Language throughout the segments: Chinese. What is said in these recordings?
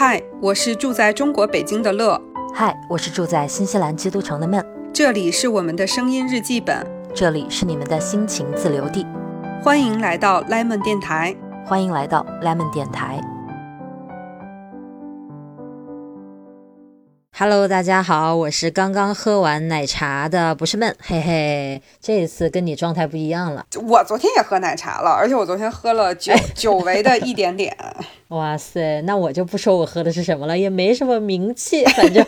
嗨，我是住在中国北京的乐。嗨，我是住在新西兰基督城的闷。这里是我们的声音日记本，这里是你们的心情自留地。欢迎来到 Lemon 电台，欢迎来到 Lemon 电台。Hello，大家好，我是刚刚喝完奶茶的，不是闷，嘿嘿，这一次跟你状态不一样了。我昨天也喝奶茶了，而且我昨天喝了久久违的一点点。哇塞，那我就不说我喝的是什么了，也没什么名气，反正，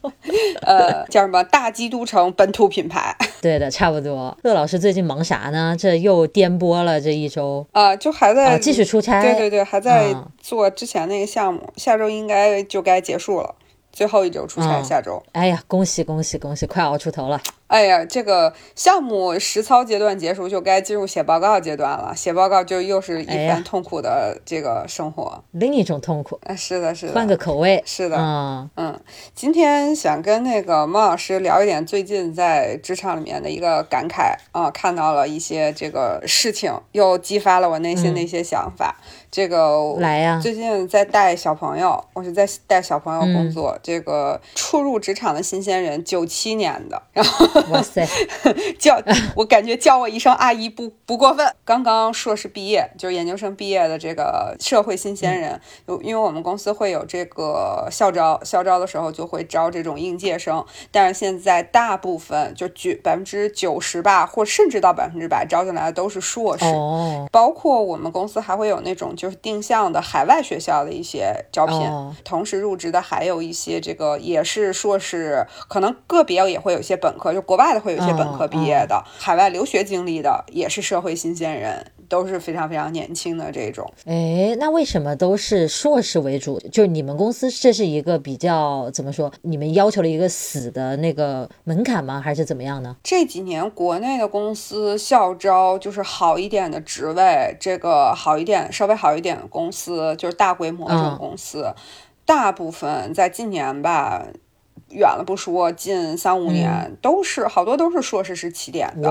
呃，叫什么大基督城本土品牌。对的，差不多。乐老师最近忙啥呢？这又颠簸了这一周。啊，就还在继续出差。对对对，还在做之前那个项目，下周应该就该结束了。最后一周出差，下周。哎呀，恭喜恭喜恭喜，快熬出头了。哎呀，这个项目实操阶段结束，就该进入写报告阶段了。写报告就又是一番痛苦的这个生活，另一种痛苦。哎，是的，是的，换个口味。是的，嗯嗯。今天想跟那个孟老师聊一点最近在职场里面的一个感慨啊，看到了一些这个事情，又激发了我内心的一些想法。这个来呀，最近在带小朋友，我是在带小朋友工作。这个初入职场的新鲜人，九七年的，然后。哇塞，叫 我感觉叫我一声阿姨不不过分。刚刚硕士毕业，就是研究生毕业的这个社会新鲜人，因为我们公司会有这个校招，校招的时候就会招这种应届生。但是现在大部分就九百分之九十吧，或甚至到百分之百招进来的都是硕士。哦，包括我们公司还会有那种就是定向的海外学校的一些招聘，同时入职的还有一些这个也是硕士，可能个别也会有一些本科就。国外的会有一些本科毕业的，海外留学经历的也是社会新鲜人，都是非常非常年轻的这种。哎，那为什么都是硕士为主？就是你们公司这是一个比较怎么说？你们要求了一个死的那个门槛吗？还是怎么样呢？这几年国内的公司校招就是好一点的职位，这个好一点、稍微好一点的公司，就是大规模这种公司，大部分在近年吧。远了不说，近三五年都是好多都是硕士是起点的，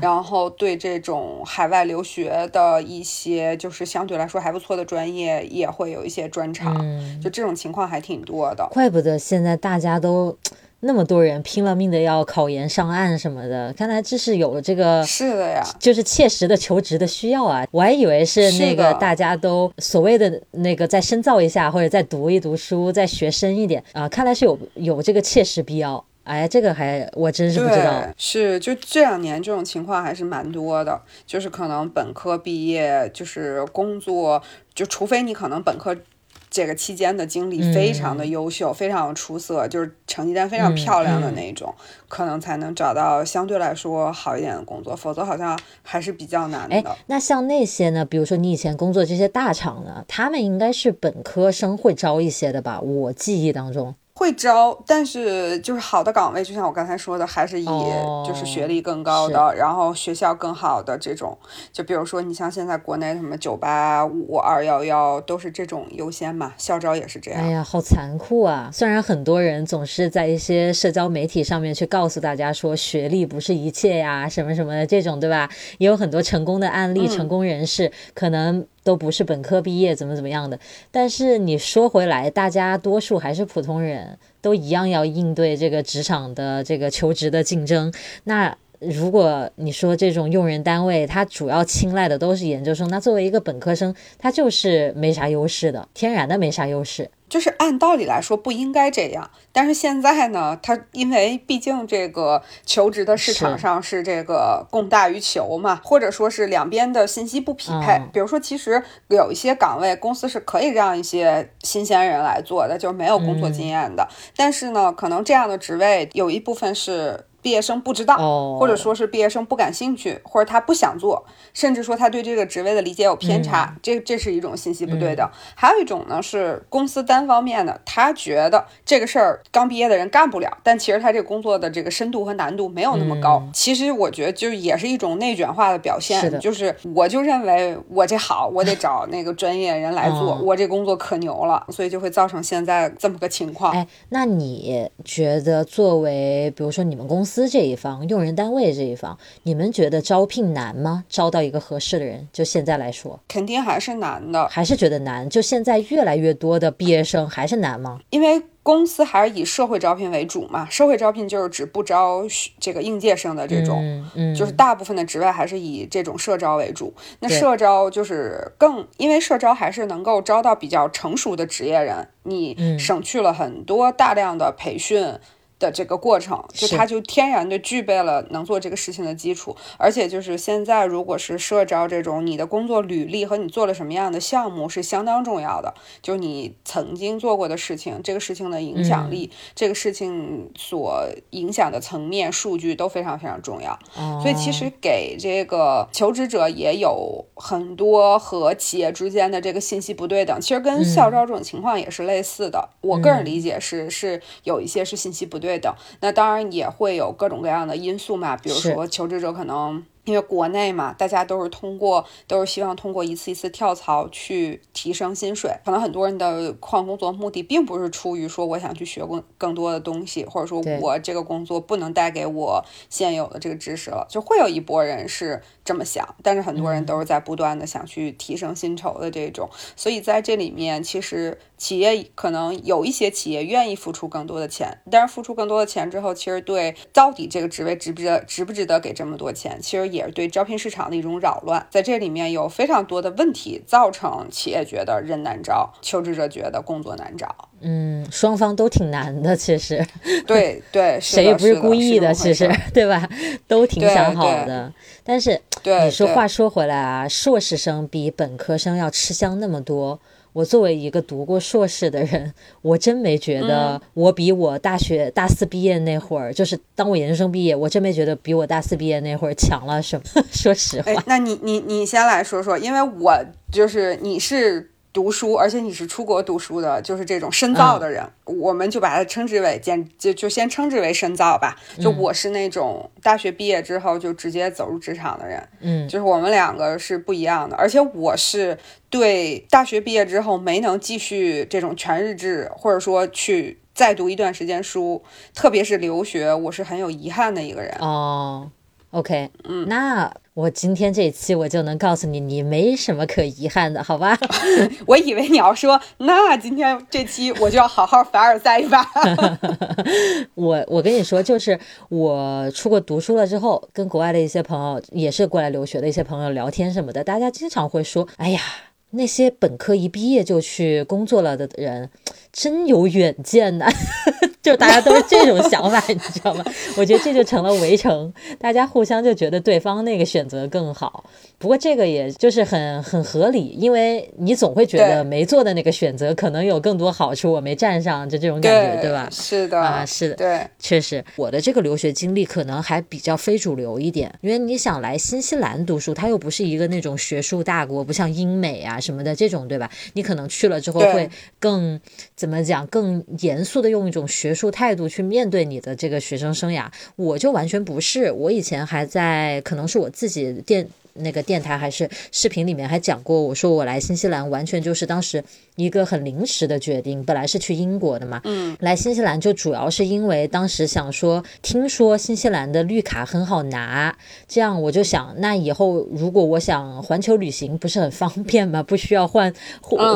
然后对这种海外留学的一些就是相对来说还不错的专业也会有一些专长，就这种情况还挺多的。怪不得现在大家都。那么多人拼了命的要考研上岸什么的，看来这是有了这个是的呀，就是切实的求职的需要啊！我还以为是那个大家都所谓的那个再深造一下，或者再读一读书，再学深一点啊！看来是有有这个切实必要。哎，这个还我真是不知道。是就这两年这种情况还是蛮多的，就是可能本科毕业就是工作，就除非你可能本科。这个期间的经历非常的优秀，非常出色，就是成绩单非常漂亮的那种，可能才能找到相对来说好一点的工作，否则好像还是比较难的。那像那些呢？比如说你以前工作这些大厂呢，他们应该是本科生会招一些的吧？我记忆当中。会招，但是就是好的岗位，就像我刚才说的，还是以就是学历更高的，然后学校更好的这种。就比如说，你像现在国内什么九八五、二幺幺，都是这种优先嘛。校招也是这样。哎呀，好残酷啊！虽然很多人总是在一些社交媒体上面去告诉大家说学历不是一切呀，什么什么的这种，对吧？也有很多成功的案例，成功人士可能。都不是本科毕业，怎么怎么样的？但是你说回来，大家多数还是普通人，都一样要应对这个职场的这个求职的竞争。那如果你说这种用人单位，他主要青睐的都是研究生，那作为一个本科生，他就是没啥优势的，天然的没啥优势。就是按道理来说不应该这样，但是现在呢，他因为毕竟这个求职的市场上是这个供大于求嘛，或者说是两边的信息不匹配。比如说，其实有一些岗位公司是可以让一些新鲜人来做的，就是没有工作经验的。但是呢，可能这样的职位有一部分是。毕业生不知道，或者说是毕业生不感兴趣，或者他不想做，甚至说他对这个职位的理解有偏差，这这是一种信息不对的。还有一种呢是公司单方面的，他觉得这个事儿刚毕业的人干不了，但其实他这个工作的这个深度和难度没有那么高。其实我觉得就也是一种内卷化的表现，就是我就认为我这好，我得找那个专业人来做，我这工作可牛了，所以就会造成现在这么个情况。哎，那你觉得作为比如说你们公司？司这一方，用人单位这一方，你们觉得招聘难吗？招到一个合适的人，就现在来说，肯定还是难的，还是觉得难。就现在越来越多的毕业生还是难吗？因为。公司还是以社会招聘为主嘛？社会招聘就是指不招这个应届生的这种，就是大部分的职位还是以这种社招为主。那社招就是更，因为社招还是能够招到比较成熟的职业人，你省去了很多大量的培训。的这个过程，就他就天然的具备了能做这个事情的基础，而且就是现在，如果是社招这种，你的工作履历和你做了什么样的项目是相当重要的，就你曾经做过的事情，这个事情的影响力，这个事情所影响的层面数据都非常非常重要。所以其实给这个求职者也有很多和企业之间的这个信息不对等，其实跟校招这种情况也是类似的。我个人理解是是有一些是信息不对。对的，那当然也会有各种各样的因素嘛，比如说求职者可能。因为国内嘛，大家都是通过，都是希望通过一次一次跳槽去提升薪水。可能很多人的换工作目的并不是出于说我想去学更更多的东西，或者说我这个工作不能带给我现有的这个知识了，就会有一波人是这么想。但是很多人都是在不断的想去提升薪酬的这种，所以在这里面，其实企业可能有一些企业愿意付出更多的钱，但是付出更多的钱之后，其实对到底这个职位值不值得值不值得给这么多钱，其实也。也是对招聘市场的一种扰乱，在这里面有非常多的问题，造成企业觉得人难招，求职者觉得工作难找。嗯，双方都挺难的，其实。对 对，谁也不是故意的，其实对吧？都挺想好的。但是你说话说回来啊，硕士生比本科生要吃香那么多。我作为一个读过硕士的人，我真没觉得我比我大学大四毕业那会儿，就是当我研究生毕业，我真没觉得比我大四毕业那会儿强了什么。说实话，那你你你先来说说，因为我就是你是。读书，而且你是出国读书的，就是这种深造的人，我们就把它称之为简，就就先称之为深造吧。就我是那种大学毕业之后就直接走入职场的人，嗯，就是我们两个是不一样的。而且我是对大学毕业之后没能继续这种全日制，或者说去再读一段时间书，特别是留学，我是很有遗憾的一个人。哦，OK，嗯，那。我今天这期我就能告诉你，你没什么可遗憾的，好吧？我以为你要说，那今天这期我就要好好凡尔赛一把。我我跟你说，就是我出国读书了之后，跟国外的一些朋友，也是过来留学的一些朋友聊天什么的，大家经常会说，哎呀，那些本科一毕业就去工作了的人，真有远见呐。就大家都是这种想法，你知道吗？我觉得这就成了围城，大家互相就觉得对方那个选择更好。不过这个也就是很很合理，因为你总会觉得没做的那个选择可能有更多好处，我没占上，就这种感觉，对吧？是的啊，是的，对，确实，我的这个留学经历可能还比较非主流一点，因为你想来新西兰读书，它又不是一个那种学术大国，不像英美啊什么的这种，对吧？你可能去了之后会更怎么讲，更严肃的用一种学术态度去面对你的这个学生生涯。我就完全不是，我以前还在，可能是我自己电。那个电台还是视频里面还讲过，我说我来新西兰完全就是当时一个很临时的决定，本来是去英国的嘛，嗯，来新西兰就主要是因为当时想说，听说新西兰的绿卡很好拿，这样我就想，那以后如果我想环球旅行，不是很方便吗？不需要换，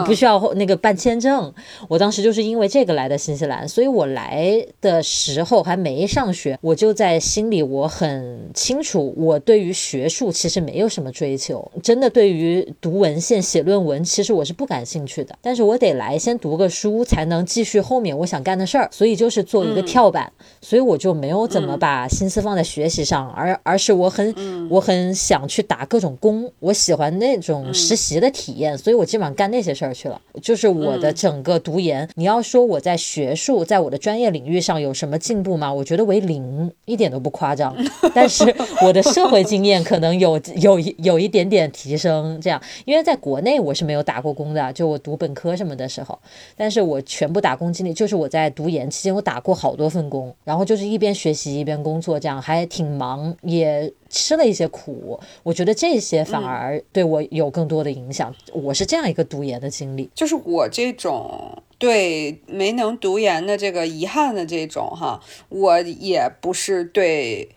不需要那个办签证，我当时就是因为这个来的新西兰，所以我来的时候还没上学，我就在心里我很清楚，我对于学术其实没有。什么追求？真的对于读文献、写论文，其实我是不感兴趣的。但是我得来先读个书，才能继续后面我想干的事儿。所以就是做一个跳板，所以我就没有怎么把心思放在学习上，而而是我很我很想去打各种工，我喜欢那种实习的体验，所以我基本上干那些事儿去了。就是我的整个读研，你要说我在学术，在我的专业领域上有什么进步吗？我觉得为零，一点都不夸张。但是我的社会经验可能有有。有一点点提升，这样，因为在国内我是没有打过工的，就我读本科什么的时候，但是我全部打工经历就是我在读研期间，我打过好多份工，然后就是一边学习一边工作，这样还挺忙，也吃了一些苦。我觉得这些反而对我有更多的影响。我是这样一个读研的经历，就是我这种。对没能读研的这个遗憾的这种哈，我也不是对。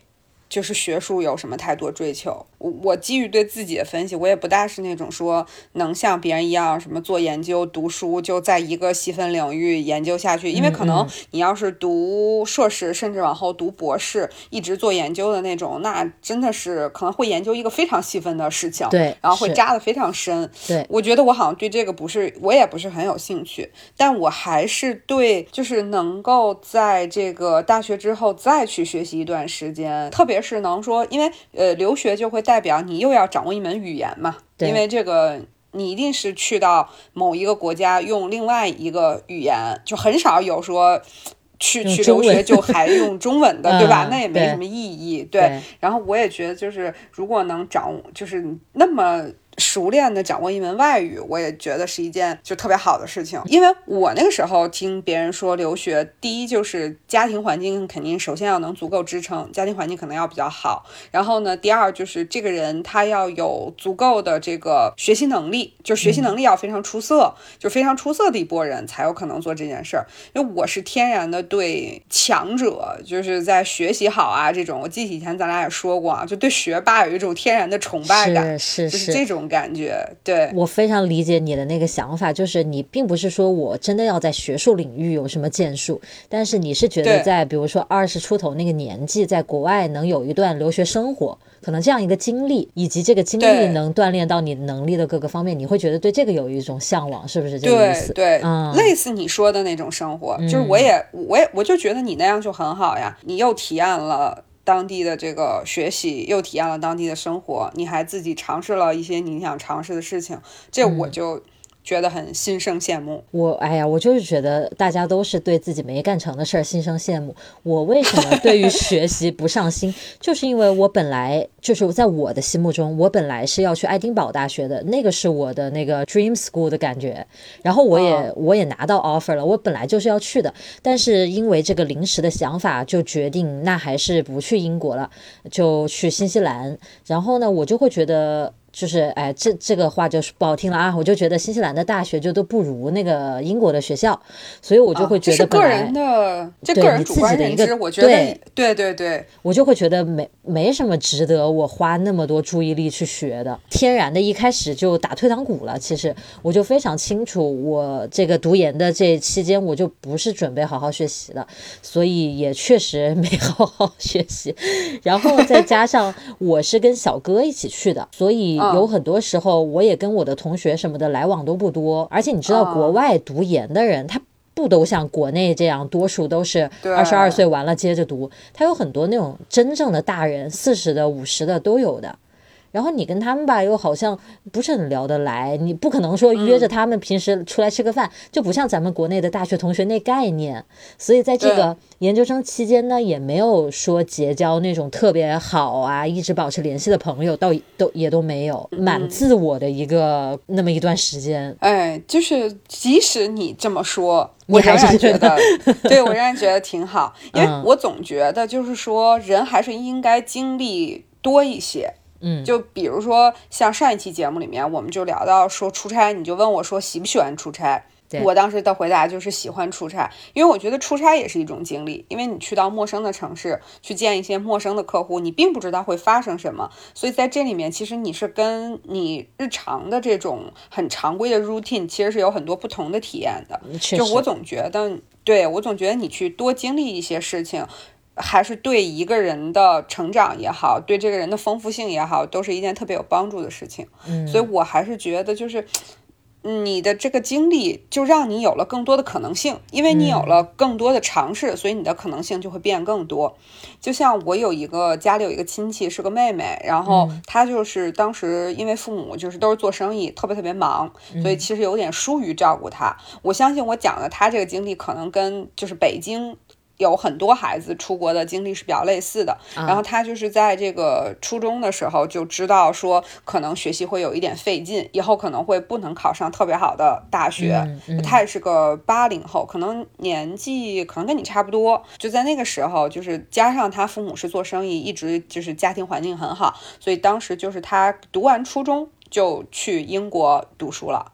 就是学术有什么太多追求？我我基于对自己的分析，我也不大是那种说能像别人一样什么做研究、读书就在一个细分领域研究下去。因为可能你要是读硕士，甚至往后读博士，一直做研究的那种，那真的是可能会研究一个非常细分的事情，对，然后会扎得非常深。对，我觉得我好像对这个不是，我也不是很有兴趣，但我还是对，就是能够在这个大学之后再去学习一段时间，特别。是能说，因为呃，留学就会代表你又要掌握一门语言嘛，因为这个你一定是去到某一个国家用另外一个语言，就很少有说去去留学就还用中文的，对吧？那也没什么意义。对，然后我也觉得，就是如果能掌握，就是那么。熟练的掌握一门外语，我也觉得是一件就特别好的事情。因为我那个时候听别人说留学，第一就是家庭环境肯定首先要能足够支撑，家庭环境可能要比较好。然后呢，第二就是这个人他要有足够的这个学习能力，就学习能力要非常出色，就非常出色的一波人才有可能做这件事儿。因为我是天然的对强者，就是在学习好啊这种。我记得以前咱俩也说过啊，就对学霸有一种天然的崇拜感，是是这种。感觉对我非常理解你的那个想法，就是你并不是说我真的要在学术领域有什么建树，但是你是觉得在比如说二十出头那个年纪，在国外能有一段留学生活，可能这样一个经历，以及这个经历能锻炼到你能力的各个方面，你会觉得对这个有一种向往，是不是这个意思？对，嗯，类似你说的那种生活，就是我也我也我就觉得你那样就很好呀，你又体验了。当地的这个学习，又体验了当地的生活，你还自己尝试了一些你想尝试的事情，这我就。觉得很心生羡慕。我哎呀，我就是觉得大家都是对自己没干成的事儿心生羡慕。我为什么对于学习不上心？就是因为我本来就是在我的心目中，我本来是要去爱丁堡大学的，那个是我的那个 dream school 的感觉。然后我也我也拿到 offer 了，我本来就是要去的。但是因为这个临时的想法，就决定那还是不去英国了，就去新西兰。然后呢，我就会觉得。就是哎，这这个话就是不好听了啊！我就觉得新西兰的大学就都不如那个英国的学校，所以我就会觉得个人的，这个人主观认知，我觉得对对对对，我就会觉得没没什么值得我花那么多注意力去学的。天然的一开始就打退堂鼓了。其实我就非常清楚，我这个读研的这期间，我就不是准备好好学习的，所以也确实没好好 学习。然后再加上我是跟小哥一起去的，所以。有很多时候，我也跟我的同学什么的来往都不多，而且你知道，国外读研的人他不都像国内这样，多数都是二十二岁完了接着读，他有很多那种真正的大人，四十的、五十的都有的。然后你跟他们吧，又好像不是很聊得来，你不可能说约着他们平时出来吃个饭，就不像咱们国内的大学同学那概念。所以在这个研究生期间呢，也没有说结交那种特别好啊，一直保持联系的朋友，倒都也都没有，蛮自我的一个那么一段时间。哎，就是即使你这么说，我仍然觉得，对我仍然觉得挺好，因为我总觉得就是说，人还是应该经历多一些。嗯，就比如说像上一期节目里面，我们就聊到说出差，你就问我说喜不喜欢出差？我当时的回答就是喜欢出差，因为我觉得出差也是一种经历，因为你去到陌生的城市，去见一些陌生的客户，你并不知道会发生什么，所以在这里面其实你是跟你日常的这种很常规的 routine 其实是有很多不同的体验的。就我总觉得，对我总觉得你去多经历一些事情。还是对一个人的成长也好，对这个人的丰富性也好，都是一件特别有帮助的事情。嗯，所以我还是觉得，就是你的这个经历，就让你有了更多的可能性，因为你有了更多的尝试，所以你的可能性就会变更多。就像我有一个家里有一个亲戚是个妹妹，然后她就是当时因为父母就是都是做生意，特别特别忙，所以其实有点疏于照顾她。我相信我讲的她这个经历，可能跟就是北京。有很多孩子出国的经历是比较类似的，然后他就是在这个初中的时候就知道说，可能学习会有一点费劲，以后可能会不能考上特别好的大学。他也是个八零后，可能年纪可能跟你差不多。就在那个时候，就是加上他父母是做生意，一直就是家庭环境很好，所以当时就是他读完初中就去英国读书了。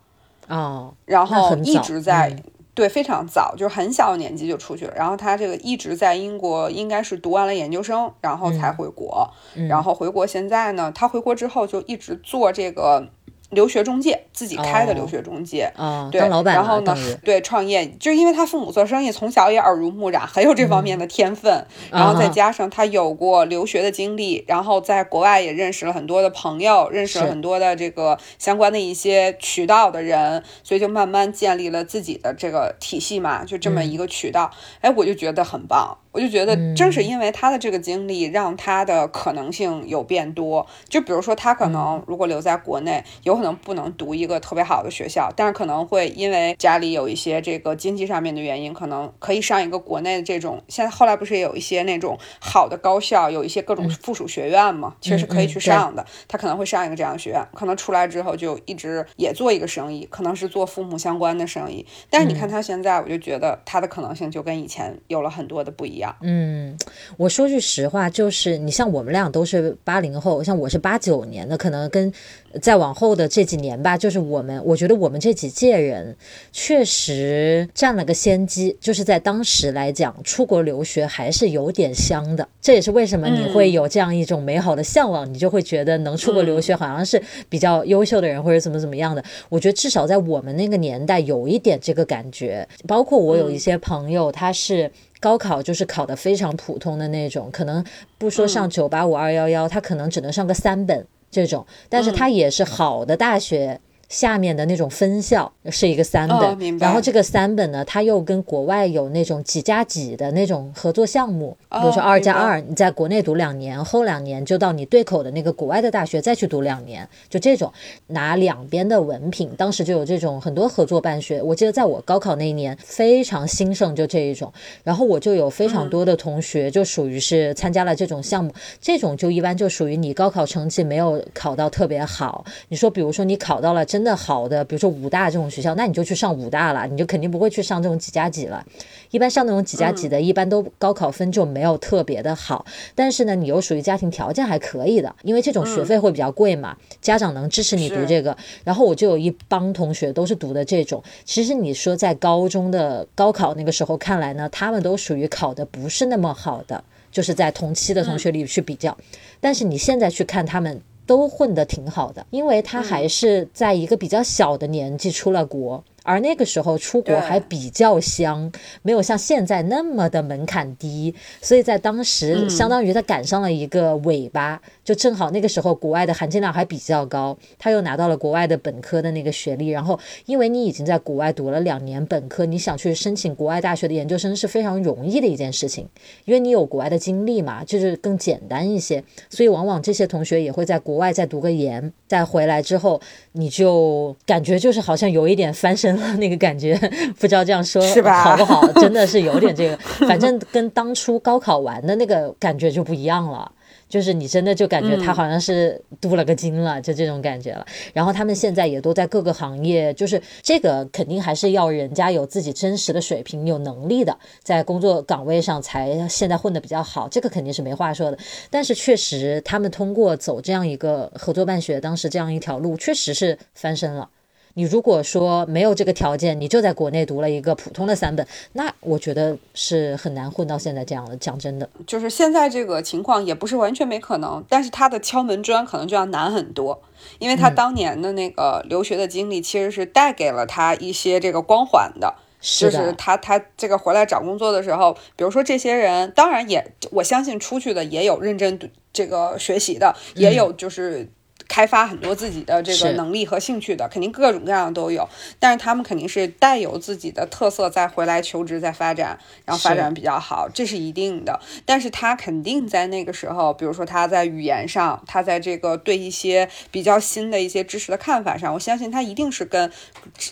哦，然后一直在。对，非常早，就是很小的年纪就出去了。然后他这个一直在英国，应该是读完了研究生，然后才回国。然后回国现在呢，他回国之后就一直做这个。留学中介自己开的留学中介，对，然后呢，对，创业，就是因为他父母做生意，从小也耳濡目染，很有这方面的天分。然后再加上他有过留学的经历，然后在国外也认识了很多的朋友，认识了很多的这个相关的一些渠道的人，所以就慢慢建立了自己的这个体系嘛，就这么一个渠道。哎，我就觉得很棒。我就觉得，正是因为他的这个经历，让他的可能性有变多。就比如说，他可能如果留在国内，有可能不能读一个特别好的学校，但是可能会因为家里有一些这个经济上面的原因，可能可以上一个国内的这种。现在后来不是也有一些那种好的高校，有一些各种附属学院嘛，其实是可以去上的。他可能会上一个这样的学院，可能出来之后就一直也做一个生意，可能是做父母相关的生意。但是你看他现在，我就觉得他的可能性就跟以前有了很多的不一样。嗯，我说句实话，就是你像我们俩都是八零后，像我是八九年的，可能跟再往后的这几年吧，就是我们，我觉得我们这几届人确实占了个先机，就是在当时来讲，出国留学还是有点香的。这也是为什么你会有这样一种美好的向往，你就会觉得能出国留学好像是比较优秀的人或者怎么怎么样的。我觉得至少在我们那个年代有一点这个感觉，包括我有一些朋友，他是。高考就是考的非常普通的那种，可能不说上九八五二幺幺，他可能只能上个三本这种，但是它也是好的大学。下面的那种分校是一个三本，然后这个三本呢，它又跟国外有那种几加几的那种合作项目，比如说二加二，你在国内读两年，后两年就到你对口的那个国外的大学再去读两年，就这种拿两边的文凭。当时就有这种很多合作办学，我记得在我高考那一年非常兴盛，就这一种。然后我就有非常多的同学就属于是参加了这种项目，这种就一般就属于你高考成绩没有考到特别好，你说比如说你考到了真。真的好的，比如说武大这种学校，那你就去上武大了，你就肯定不会去上这种几加几了。一般上那种几加几的，一般都高考分就没有特别的好。但是呢，你又属于家庭条件还可以的，因为这种学费会比较贵嘛，家长能支持你读这个。然后我就有一帮同学都是读的这种。其实你说在高中的高考那个时候看来呢，他们都属于考的不是那么好的，就是在同期的同学里去比较。但是你现在去看他们。都混得挺好的，因为他还是在一个比较小的年纪出了国。而那个时候出国还比较香，没有像现在那么的门槛低，所以在当时相当于他赶上了一个尾巴，就正好那个时候国外的含金量还比较高，他又拿到了国外的本科的那个学历，然后因为你已经在国外读了两年本科，你想去申请国外大学的研究生是非常容易的一件事情，因为你有国外的经历嘛，就是更简单一些，所以往往这些同学也会在国外再读个研，再回来之后，你就感觉就是好像有一点翻身。那个感觉，不知道这样说好不好？真的是有点这个，反正跟当初高考完的那个感觉就不一样了。就是你真的就感觉他好像是镀了个金了，就这种感觉了。然后他们现在也都在各个行业，就是这个肯定还是要人家有自己真实的水平、有能力的，在工作岗位上才现在混得比较好。这个肯定是没话说的。但是确实，他们通过走这样一个合作办学，当时这样一条路，确实是翻身了。你如果说没有这个条件，你就在国内读了一个普通的三本，那我觉得是很难混到现在这样的。讲真的，就是现在这个情况也不是完全没可能，但是他的敲门砖可能就要难很多，因为他当年的那个留学的经历其实是带给了他一些这个光环的，就是他他这个回来找工作的时候，比如说这些人，当然也我相信出去的也有认真这个学习的，也有就是。开发很多自己的这个能力和兴趣的，肯定各种各样的都有，但是他们肯定是带有自己的特色再回来求职再发展，然后发展比较好，这是一定的。但是他肯定在那个时候，比如说他在语言上，他在这个对一些比较新的一些知识的看法上，我相信他一定是跟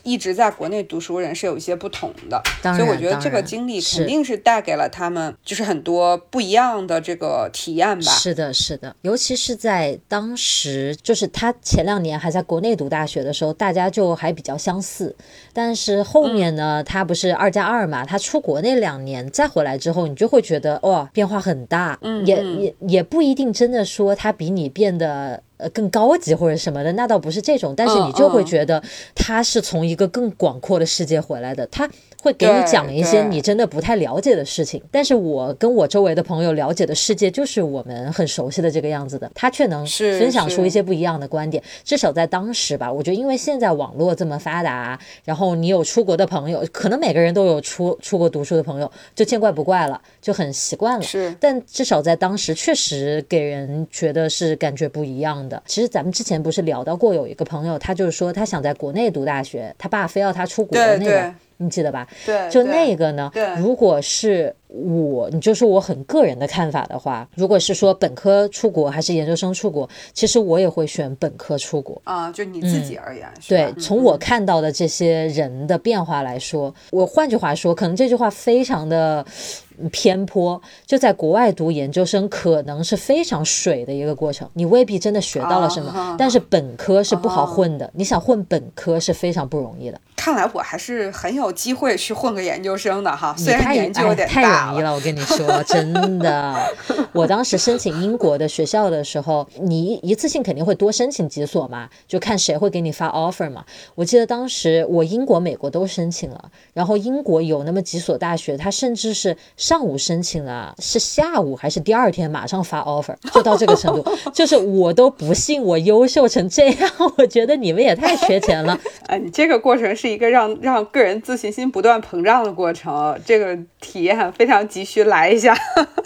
一直在国内读书人是有一些不同的。所以我觉得这个经历肯定是带给了他们就是很多不一样的这个体验吧。是的，是的，尤其是在当时。就是他前两年还在国内读大学的时候，大家就还比较相似。但是后面呢，他不是二加二嘛？他出国那两年再回来之后，你就会觉得哇，变化很大。嗯，也也也不一定真的说他比你变得。呃更高级或者什么的，那倒不是这种，但是你就会觉得他是从一个更广阔的世界回来的，他。会给你讲一些你真的不太了解的事情，但是我跟我周围的朋友了解的世界就是我们很熟悉的这个样子的，他却能分享出一些不一样的观点。至少在当时吧，我觉得因为现在网络这么发达，然后你有出国的朋友，可能每个人都有出出国读书的朋友，就见怪不怪了，就很习惯了。是，但至少在当时确实给人觉得是感觉不一样的。其实咱们之前不是聊到过，有一个朋友，他就是说他想在国内读大学，他爸非要他出国那个。你记得吧？对，就那个呢。对，如果是我，你就说我很个人的看法的话，如果是说本科出国还是研究生出国，其实我也会选本科出国啊。就你自己而言，对，从我看到的这些人的变化来说，我换句话说，可能这句话非常的。偏颇，就在国外读研究生可能是非常水的一个过程，你未必真的学到了什么。但是本科是不好混的，你想混本科是非常不容易的。看来我还是很有机会去混个研究生的哈，虽然年纪有点大。太容易了，我跟你说，真的。我当时申请英国的学校的时候，你一次性肯定会多申请几所嘛，就看谁会给你发 offer 嘛。我记得当时我英国、美国都申请了，然后英国有那么几所大学，它甚至是。上午申请了，是下午还是第二天马上发 offer，就到这个程度，就是我都不信我优秀成这样，我觉得你们也太缺钱了。啊，你这个过程是一个让让个人自信心不断膨胀的过程，这个体验非常急需来一下。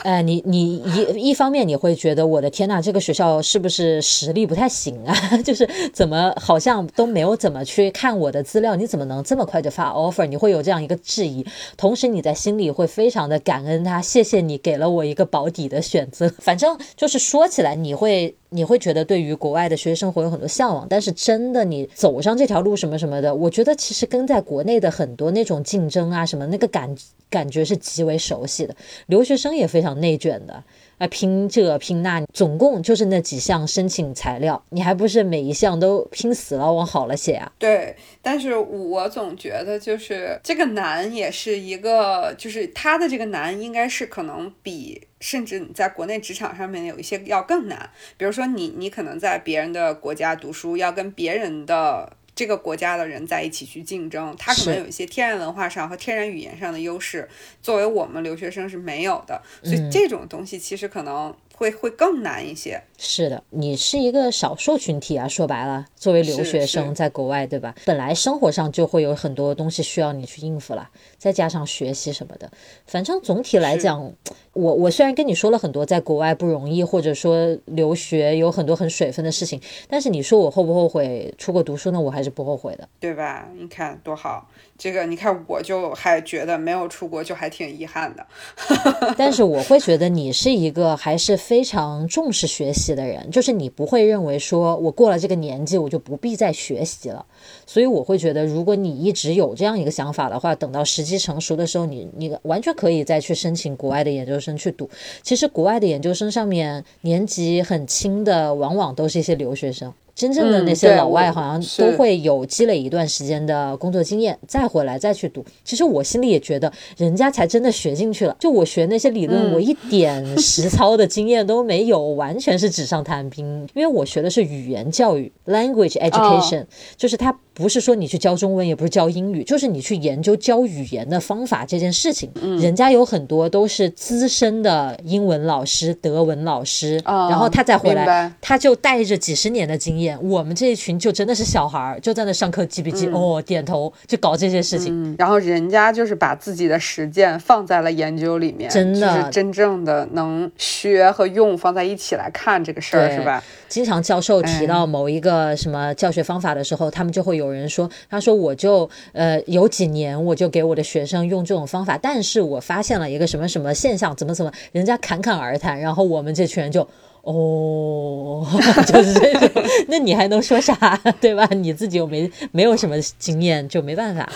哎，你你一一方面你会觉得我的天呐，这个学校是不是实力不太行啊？就是怎么好像都没有怎么去看我的资料，你怎么能这么快就发 offer？你会有这样一个质疑，同时你在心里会非常的感。感恩他，谢谢你给了我一个保底的选择。反正就是说起来，你会你会觉得对于国外的学习生活有很多向往，但是真的你走上这条路什么什么的，我觉得其实跟在国内的很多那种竞争啊什么那个感感觉是极为熟悉的。留学生也非常内卷的。拼这拼那，总共就是那几项申请材料，你还不是每一项都拼死了往好了写啊？对，但是我总觉得就是这个难也是一个，就是他的这个难应该是可能比甚至你在国内职场上面有一些要更难，比如说你你可能在别人的国家读书，要跟别人的。这个国家的人在一起去竞争，他可能有一些天然文化上和天然语言上的优势，作为我们留学生是没有的，所以这种东西其实可能。会会更难一些。是的，你是一个少数群体啊。说白了，作为留学生在国外，对吧？本来生活上就会有很多东西需要你去应付了，再加上学习什么的。反正总体来讲，我我虽然跟你说了很多在国外不容易，或者说留学有很多很水分的事情，但是你说我后不后悔出国读书呢？我还是不后悔的，对吧？你看多好。这个你看，我就还觉得没有出国就还挺遗憾的。但是我会觉得你是一个还是非常重视学习的人，就是你不会认为说我过了这个年纪我就不必再学习了。所以我会觉得，如果你一直有这样一个想法的话，等到时机成熟的时候，你你完全可以再去申请国外的研究生去读。其实国外的研究生上面年纪很轻的，往往都是一些留学生。真正的那些老外好像都会有积累一段时间的工作经验，再回来再去读。其实我心里也觉得，人家才真的学进去了。就我学那些理论，我一点 实操的经验都没有，完全是纸上谈兵。因为我学的是语言教育 （language education），就是它不是说你去教中文，也不是教英语，就是你去研究教语言的方法这件事情。人家有很多都是资深的英文老师、德文老师，然后他再回来，他就带着几十年的经验。我们这一群就真的是小孩儿，就在那上课记笔记，哦，点头就搞这些事情。然后人家就是把自己的实践放在了研究里面，真的是，真正的能学和用放在一起来看这个事儿，是吧？经常教授提到某一个什么教学方法的时候，他们就会有人说，他说我就呃有几年我就给我的学生用这种方法，但是我发现了一个什么什么现象，怎么怎么，人家侃侃而谈，然后我们这群人就。哦，就是这种，那你还能说啥，对吧？你自己又没没有什么经验，就没办法。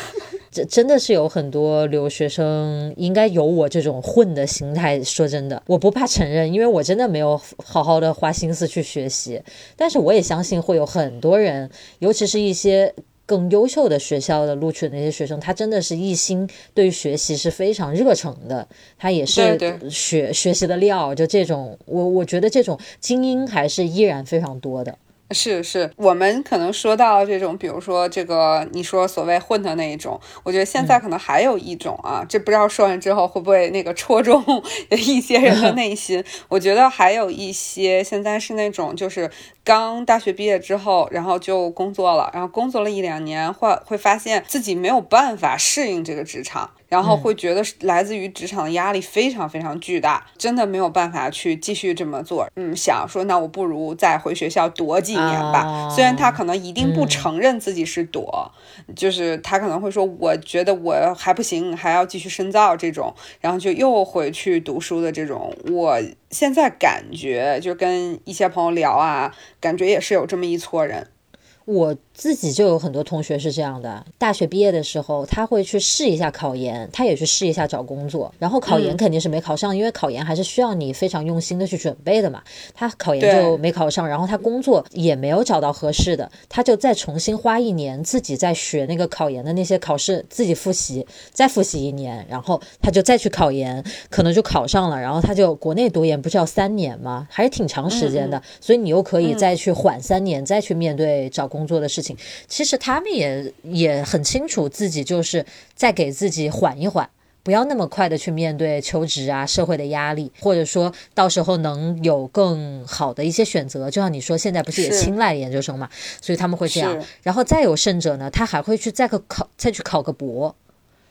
这真的是有很多留学生应该有我这种混的心态。说真的，我不怕承认，因为我真的没有好好的花心思去学习。但是我也相信会有很多人，尤其是一些。更优秀的学校的录取的那些学生，他真的是一心对于学习是非常热诚的，他也是学学习的料。就这种，我我觉得这种精英还是依然非常多的。是是，我们可能说到这种，比如说这个你说所谓混的那一种，我觉得现在可能还有一种啊，这不知道说完之后会不会那个戳中 一些人的内心。我觉得还有一些现在是那种就是刚大学毕业之后，然后就工作了，然后工作了一两年，会会发现自己没有办法适应这个职场。然后会觉得来自于职场的压力非常非常巨大，真的没有办法去继续这么做。嗯，想说那我不如再回学校躲几年吧。虽然他可能一定不承认自己是躲，就是他可能会说，我觉得我还不行，还要继续深造这种，然后就又回去读书的这种。我现在感觉就跟一些朋友聊啊，感觉也是有这么一撮人。我自己就有很多同学是这样的，大学毕业的时候，他会去试一下考研，他也去试一下找工作，然后考研肯定是没考上，因为考研还是需要你非常用心的去准备的嘛。他考研就没考上，然后他工作也没有找到合适的，他就再重新花一年自己再学那个考研的那些考试，自己复习，再复习一年，然后他就再去考研，可能就考上了，然后他就国内读研不是要三年吗？还是挺长时间的，所以你又可以再去缓三年，再去面对找工。工作的事情，其实他们也也很清楚自己就是在给自己缓一缓，不要那么快的去面对求职啊、社会的压力，或者说到时候能有更好的一些选择。就像你说，现在不是也青睐研究生嘛，所以他们会这样。然后再有甚者呢，他还会去再个考，再去考个博。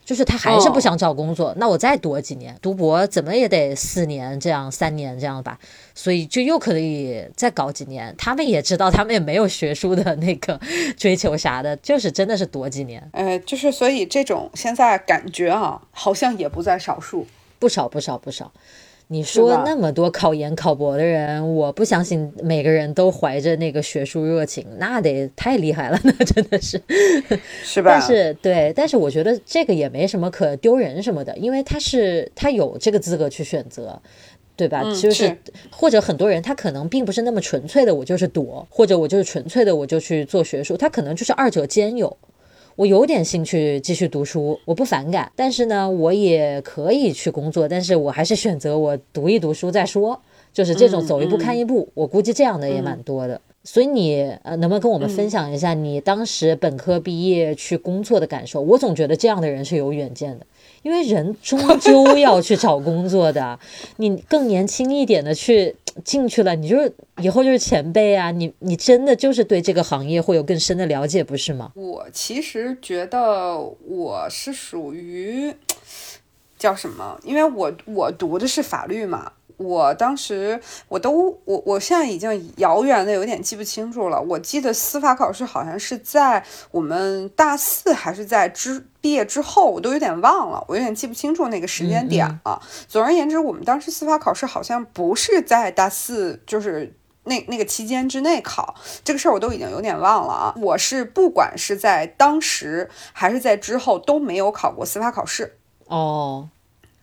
就是他还是不想找工作，那我再读几年，读博怎么也得四年这样，三年这样吧，所以就又可以再搞几年。他们也知道，他们也没有学术的那个 追求啥的，就是真的是躲几年。呃，就是所以这种现在感觉啊，好像也不在少数，不少不少不少。你说那么多考研考博的人，我不相信每个人都怀着那个学术热情，那得太厉害了，那真的是，是 吧？但是对，但是我觉得这个也没什么可丢人什么的，因为他是他有这个资格去选择，对吧？就是或者很多人他可能并不是那么纯粹的，我就是躲，或者我就是纯粹的我就去做学术，他可能就是二者兼有。我有点兴趣继续读书，我不反感，但是呢，我也可以去工作，但是我还是选择我读一读书再说，就是这种走一步看一步。我估计这样的也蛮多的，所以你呃，能不能跟我们分享一下你当时本科毕业去工作的感受？我总觉得这样的人是有远见的。因为人终究要去找工作的，你更年轻一点的去进去了，你就是以后就是前辈啊，你你真的就是对这个行业会有更深的了解，不是吗？我其实觉得我是属于叫什么？因为我我读的是法律嘛。我当时我都我我现在已经遥远的有点记不清楚了。我记得司法考试好像是在我们大四还是在之毕业之后，我都有点忘了，我有点记不清楚那个时间点了。总而言之，我们当时司法考试好像不是在大四，就是那那个期间之内考这个事儿，我都已经有点忘了啊。我是不管是在当时还是在之后都没有考过司法考试。哦，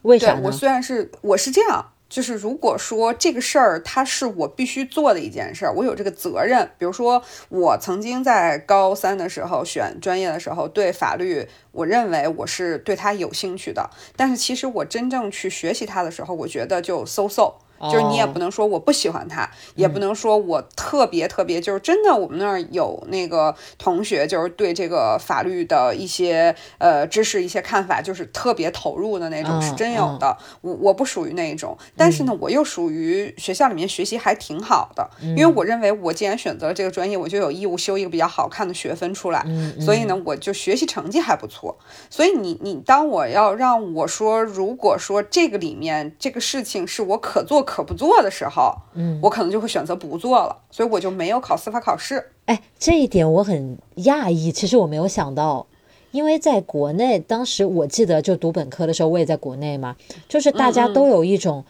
为啥呢？我虽然是我是这样。就是如果说这个事儿它是我必须做的一件事儿，我有这个责任。比如说，我曾经在高三的时候选专业的时候，对法律，我认为我是对它有兴趣的。但是其实我真正去学习它的时候，我觉得就 so so。就是你也不能说我不喜欢他，也不能说我特别特别，就是真的，我们那儿有那个同学，就是对这个法律的一些呃知识、一些看法，就是特别投入的那种，是真有的。我我不属于那一种，但是呢，我又属于学校里面学习还挺好的，因为我认为我既然选择了这个专业，我就有义务修一个比较好看的学分出来，所以呢，我就学习成绩还不错。所以你你当我要让我说，如果说这个里面这个事情是我可做可。可不做的时候，嗯，我可能就会选择不做了，所以我就没有考司法考试。哎，这一点我很讶异，其实我没有想到，因为在国内，当时我记得就读本科的时候，我也在国内嘛，就是大家都有一种。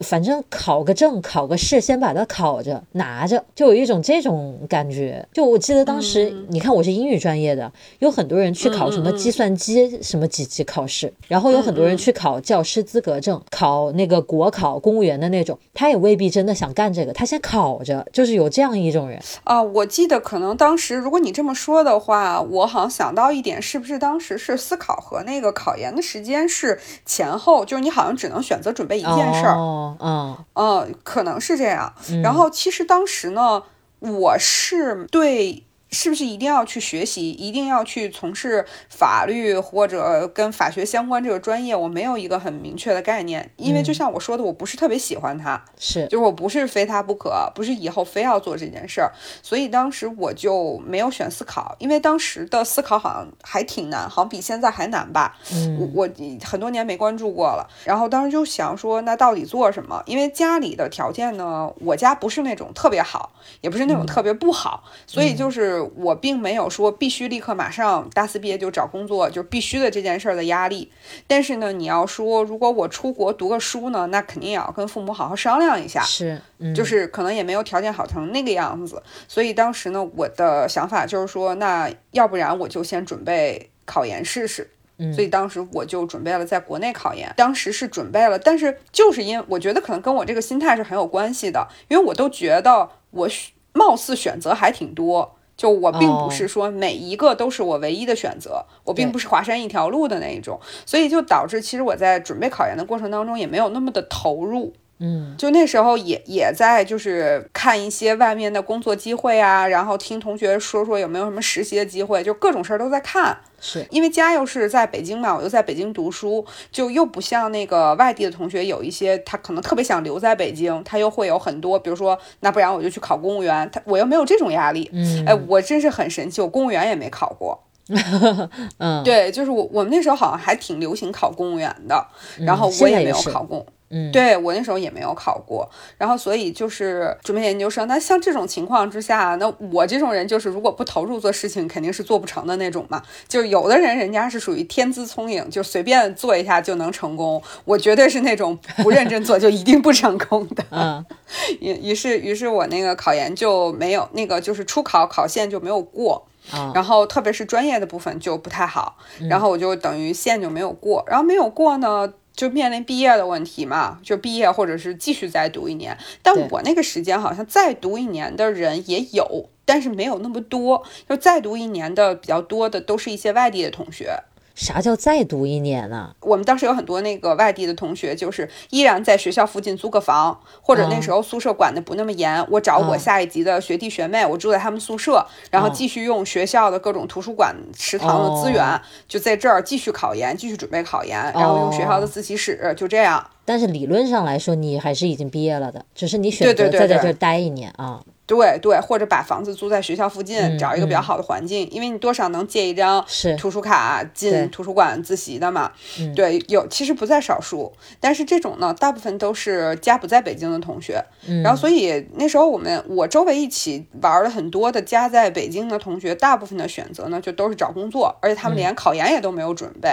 反正考个证、考个试，先把它考着拿着，就有一种这种感觉。就我记得当时，你看我是英语专业的，有很多人去考什么计算机什么几级考试，然后有很多人去考教师资格证，考那个国考公务员的那种，他也未必真的想干这个，他先考着，就是有这样一种人啊。我记得可能当时，如果你这么说的话，我好像想到一点，是不是当时是思考和那个考研的时间是前后，就是你好像只能选择准备一件事儿。嗯嗯可能是这样。然后其实当时呢，我是对。是不是一定要去学习，一定要去从事法律或者跟法学相关这个专业？我没有一个很明确的概念，因为就像我说的，我不是特别喜欢它，是，就是我不是非它不可，不是以后非要做这件事儿，所以当时我就没有选思考，因为当时的思考好像还挺难，好像比现在还难吧。嗯，我我很多年没关注过了，然后当时就想说，那到底做什么？因为家里的条件呢，我家不是那种特别好，也不是那种特别不好，所以就是。我并没有说必须立刻马上大四毕业就找工作，就必须的这件事儿的压力。但是呢，你要说如果我出国读个书呢，那肯定也要跟父母好好商量一下。是，就是可能也没有条件好成那个样子。所以当时呢，我的想法就是说，那要不然我就先准备考研试试。所以当时我就准备了在国内考研。当时是准备了，但是就是因我觉得可能跟我这个心态是很有关系的，因为我都觉得我貌似选择还挺多。就我并不是说每一个都是我唯一的选择，我并不是华山一条路的那一种，所以就导致其实我在准备考研的过程当中也没有那么的投入。嗯，就那时候也也在就是看一些外面的工作机会啊，然后听同学说说有没有什么实习的机会，就各种事儿都在看。是因为家又是在北京嘛，我又在北京读书，就又不像那个外地的同学有一些他可能特别想留在北京，他又会有很多，比如说那不然我就去考公务员，他我又没有这种压力。嗯，哎，我真是很神奇，我公务员也没考过。嗯，对，就是我我们那时候好像还挺流行考公务员的，然后我也没有考公。嗯，对我那时候也没有考过，然后所以就是准备研究生。那像这种情况之下，那我这种人就是如果不投入做事情，肯定是做不成的那种嘛。就有的人人家是属于天资聪颖，就随便做一下就能成功。我绝对是那种不认真做就一定不成功的。嗯，于于是于是我那个考研就没有那个就是初考考线就没有过，然后特别是专业的部分就不太好，然后我就等于线就没有过，然后没有过呢。就面临毕业的问题嘛，就毕业或者是继续再读一年。但我那个时间好像再读一年的人也有，但是没有那么多。就再读一年的比较多的，都是一些外地的同学。啥叫再读一年呢？我们当时有很多那个外地的同学，就是依然在学校附近租个房，或者那时候宿舍管的不那么严，我找我下一级的学弟学妹，我住在他们宿舍，然后继续用学校的各种图书馆、食堂的资源，就在这儿继续考研，继续准备考研，然后用学校的自习室，就这样。但是理论上来说，你还是已经毕业了的，只是你选择再在这儿待一年啊。对对，或者把房子租在学校附近，找一个比较好的环境，因为你多少能借一张图书卡进图书馆自习的嘛。对，有其实不在少数，但是这种呢，大部分都是家不在北京的同学。然后，所以那时候我们我周围一起玩了很多的家在北京的同学，大部分的选择呢就都是找工作，而且他们连考研也都没有准备。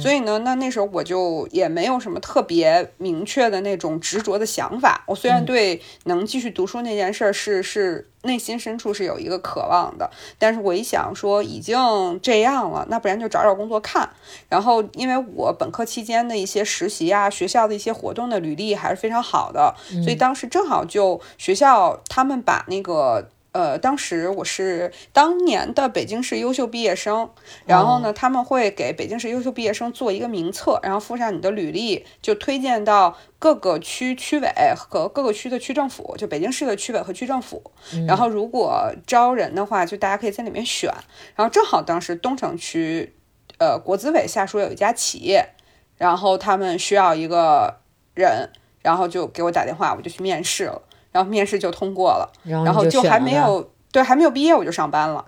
所以呢，那那时候我就也没有什么特别明确的那种执着的想法。我虽然对能继续读书那件事儿是。是内心深处是有一个渴望的，但是我一想说已经这样了，那不然就找找工作看。然后因为我本科期间的一些实习啊，学校的一些活动的履历还是非常好的，所以当时正好就学校他们把那个。呃，当时我是当年的北京市优秀毕业生，然后呢，他们会给北京市优秀毕业生做一个名册，然后附上你的履历，就推荐到各个区区委和各个区的区政府，就北京市的区委和区政府。然后如果招人的话，就大家可以在里面选。然后正好当时东城区，呃，国资委下属有一家企业，然后他们需要一个人，然后就给我打电话，我就去面试了。然后面试就通过了，然后就还没有对还没有毕业我就上班了。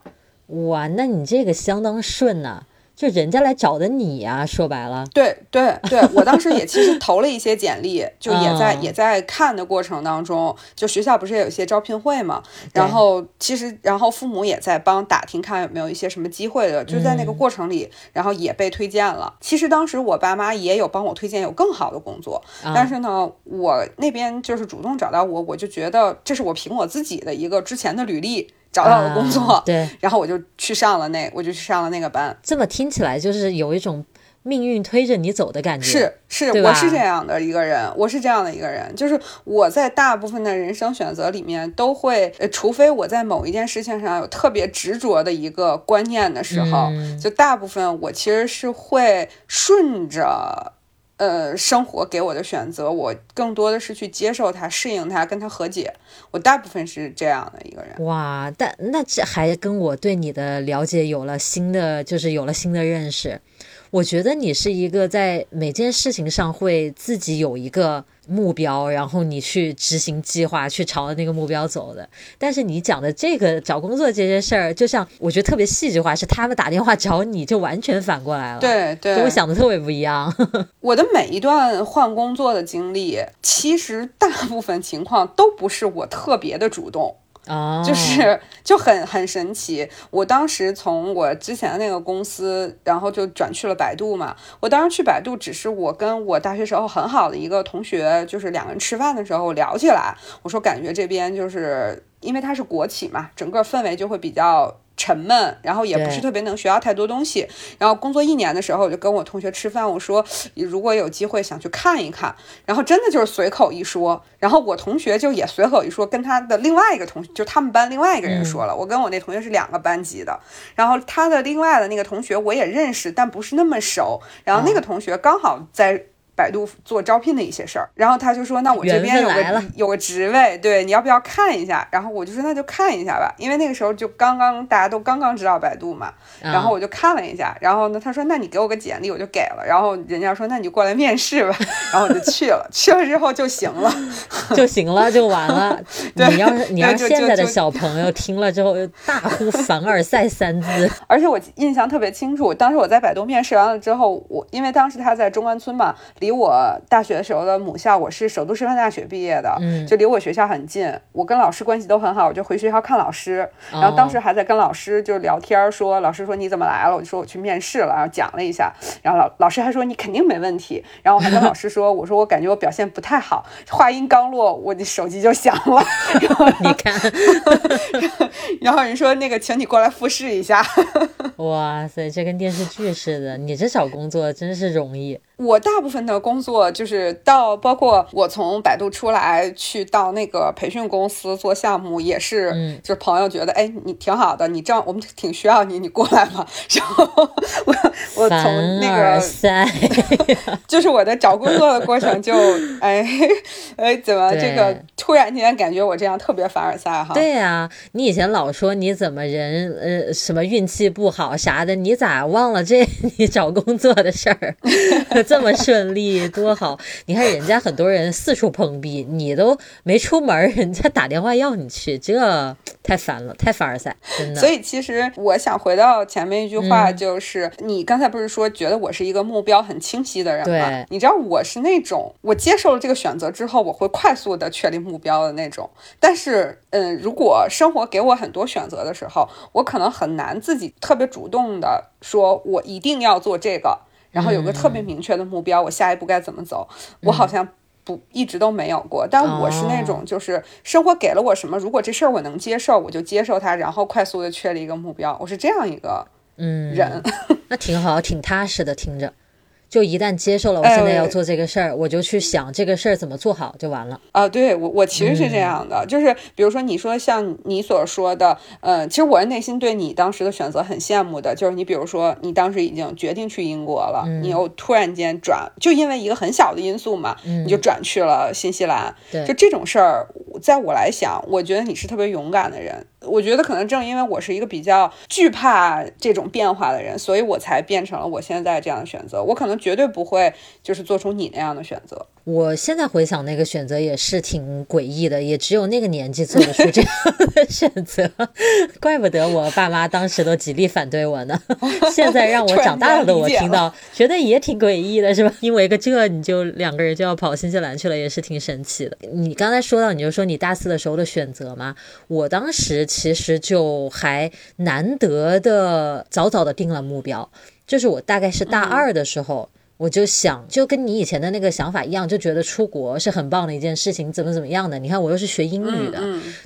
哇，那你这个相当顺呐。就人家来找的你呀，说白了，对对对，我当时也其实投了一些简历，就也在 也在看的过程当中，就学校不是也有一些招聘会嘛，然后其实然后父母也在帮打听看有没有一些什么机会的，就在那个过程里，然后也被推荐了。其实当时我爸妈也有帮我推荐有更好的工作，但是呢，我那边就是主动找到我，我就觉得这是我凭我自己的一个之前的履历。找到了工作，对，然后我就去上了那，我就去上了那个班。这么听起来就是有一种命运推着你走的感觉。是是，我是这样的一个人，我是这样的一个人，就是我在大部分的人生选择里面都会，呃，除非我在某一件事情上有特别执着的一个观念的时候，就大部分我其实是会顺着。呃，生活给我的选择，我更多的是去接受它、适应它、跟它和解。我大部分是这样的一个人。哇，但那这还跟我对你的了解有了新的，就是有了新的认识。我觉得你是一个在每件事情上会自己有一个。目标，然后你去执行计划，去朝着那个目标走的。但是你讲的这个找工作这些事儿，就像我觉得特别戏剧化，是他们打电话找你就完全反过来了。对对，跟我想的特别不一样。我的每一段换工作的经历，其实大部分情况都不是我特别的主动。啊，就是就很很神奇。我当时从我之前的那个公司，然后就转去了百度嘛。我当时去百度，只是我跟我大学时候很好的一个同学，就是两个人吃饭的时候聊起来，我说感觉这边就是因为它是国企嘛，整个氛围就会比较。沉闷，然后也不是特别能学到太多东西。然后工作一年的时候，我就跟我同学吃饭，我说如果有机会想去看一看。然后真的就是随口一说，然后我同学就也随口一说，跟他的另外一个同学，就他们班另外一个人说了。我跟我那同学是两个班级的，然后他的另外的那个同学我也认识，但不是那么熟。然后那个同学刚好在。百度做招聘的一些事儿，然后他就说：“那我这边有个有个职位，对，你要不要看一下？”然后我就说：“那就看一下吧。”因为那个时候就刚刚大家都刚刚知道百度嘛，然后我就看了一下。然后呢，他说：“那你给我个简历，我就给了。”然后人家说：“那你就过来面试吧。”然后我就去了，去了之后就行了，就行了，就完了。你要是你要现在的小朋友听了之后大呼凡尔赛三字，而且我印象特别清楚，当时我在百度面试完了之后，我因为当时他在中关村嘛。离我大学的时候的母校，我是首都师范大学毕业的，就离我学校很近。我跟老师关系都很好，我就回学校看老师。然后当时还在跟老师就聊天，说老师说你怎么来了？我就说我去面试了，然后讲了一下。然后老老师还说你肯定没问题。然后我还跟老师说，我说我感觉我表现不太好。话音刚落，我的手机就响了。然后你看，然后人说那个，请你过来复试一下。哇塞，这跟电视剧似的。你这找工作真是容易。我大部分的工作就是到，包括我从百度出来去到那个培训公司做项目，也是，就是朋友觉得，哎，你挺好的，你这样我们挺需要你，你过来嘛。然后我我从那个，就是我的找工作的过程就，哎哎，怎么这个突然间感觉我这样特别凡尔赛哈？对呀，你以前老说你怎么人呃什么运气不好啥的，你咋忘了这 你找工作的事儿？这么顺利 多好！你看人家很多人四处碰壁，你都没出门，人家打电话要你去，这太烦了，太凡尔赛，真的。所以其实我想回到前面一句话，就是你刚才不是说觉得我是一个目标很清晰的人吗？你知道我是那种我接受了这个选择之后，我会快速的确立目标的那种。但是，嗯，如果生活给我很多选择的时候，我可能很难自己特别主动的说，我一定要做这个。然后有个特别明确的目标，我下一步该怎么走？我好像不一直都没有过。但我是那种，就是生活给了我什么，如果这事儿我能接受，我就接受它，然后快速的确立一个目标。我是这样一个嗯人，那挺好，挺踏实的，听着。就一旦接受了，我现在要做这个事儿，我就去想这个事儿怎么做好就完了。啊！对我，我其实是这样的，就是比如说你说像你所说的，呃，其实我内心对你当时的选择很羡慕的，就是你比如说你当时已经决定去英国了，你又突然间转，就因为一个很小的因素嘛，你就转去了新西兰，对。就这种事儿，在我来想，我觉得你是特别勇敢的人。我觉得可能正因为我是一个比较惧怕这种变化的人，所以我才变成了我现在这样的选择。我可能绝对不会就是做出你那样的选择。我现在回想那个选择也是挺诡异的，也只有那个年纪做得出这样的选择，怪不得我爸妈当时都极力反对我呢。现在让我长大了的我听到，觉得也挺诡异的，是吧？因为个这你就两个人就要跑新西兰去了，也是挺神奇的。你刚才说到，你就说你大四的时候的选择嘛，我当时其实就还难得的早早的定了目标，就是我大概是大二的时候。我就想，就跟你以前的那个想法一样，就觉得出国是很棒的一件事情，怎么怎么样的？你看我又是学英语的，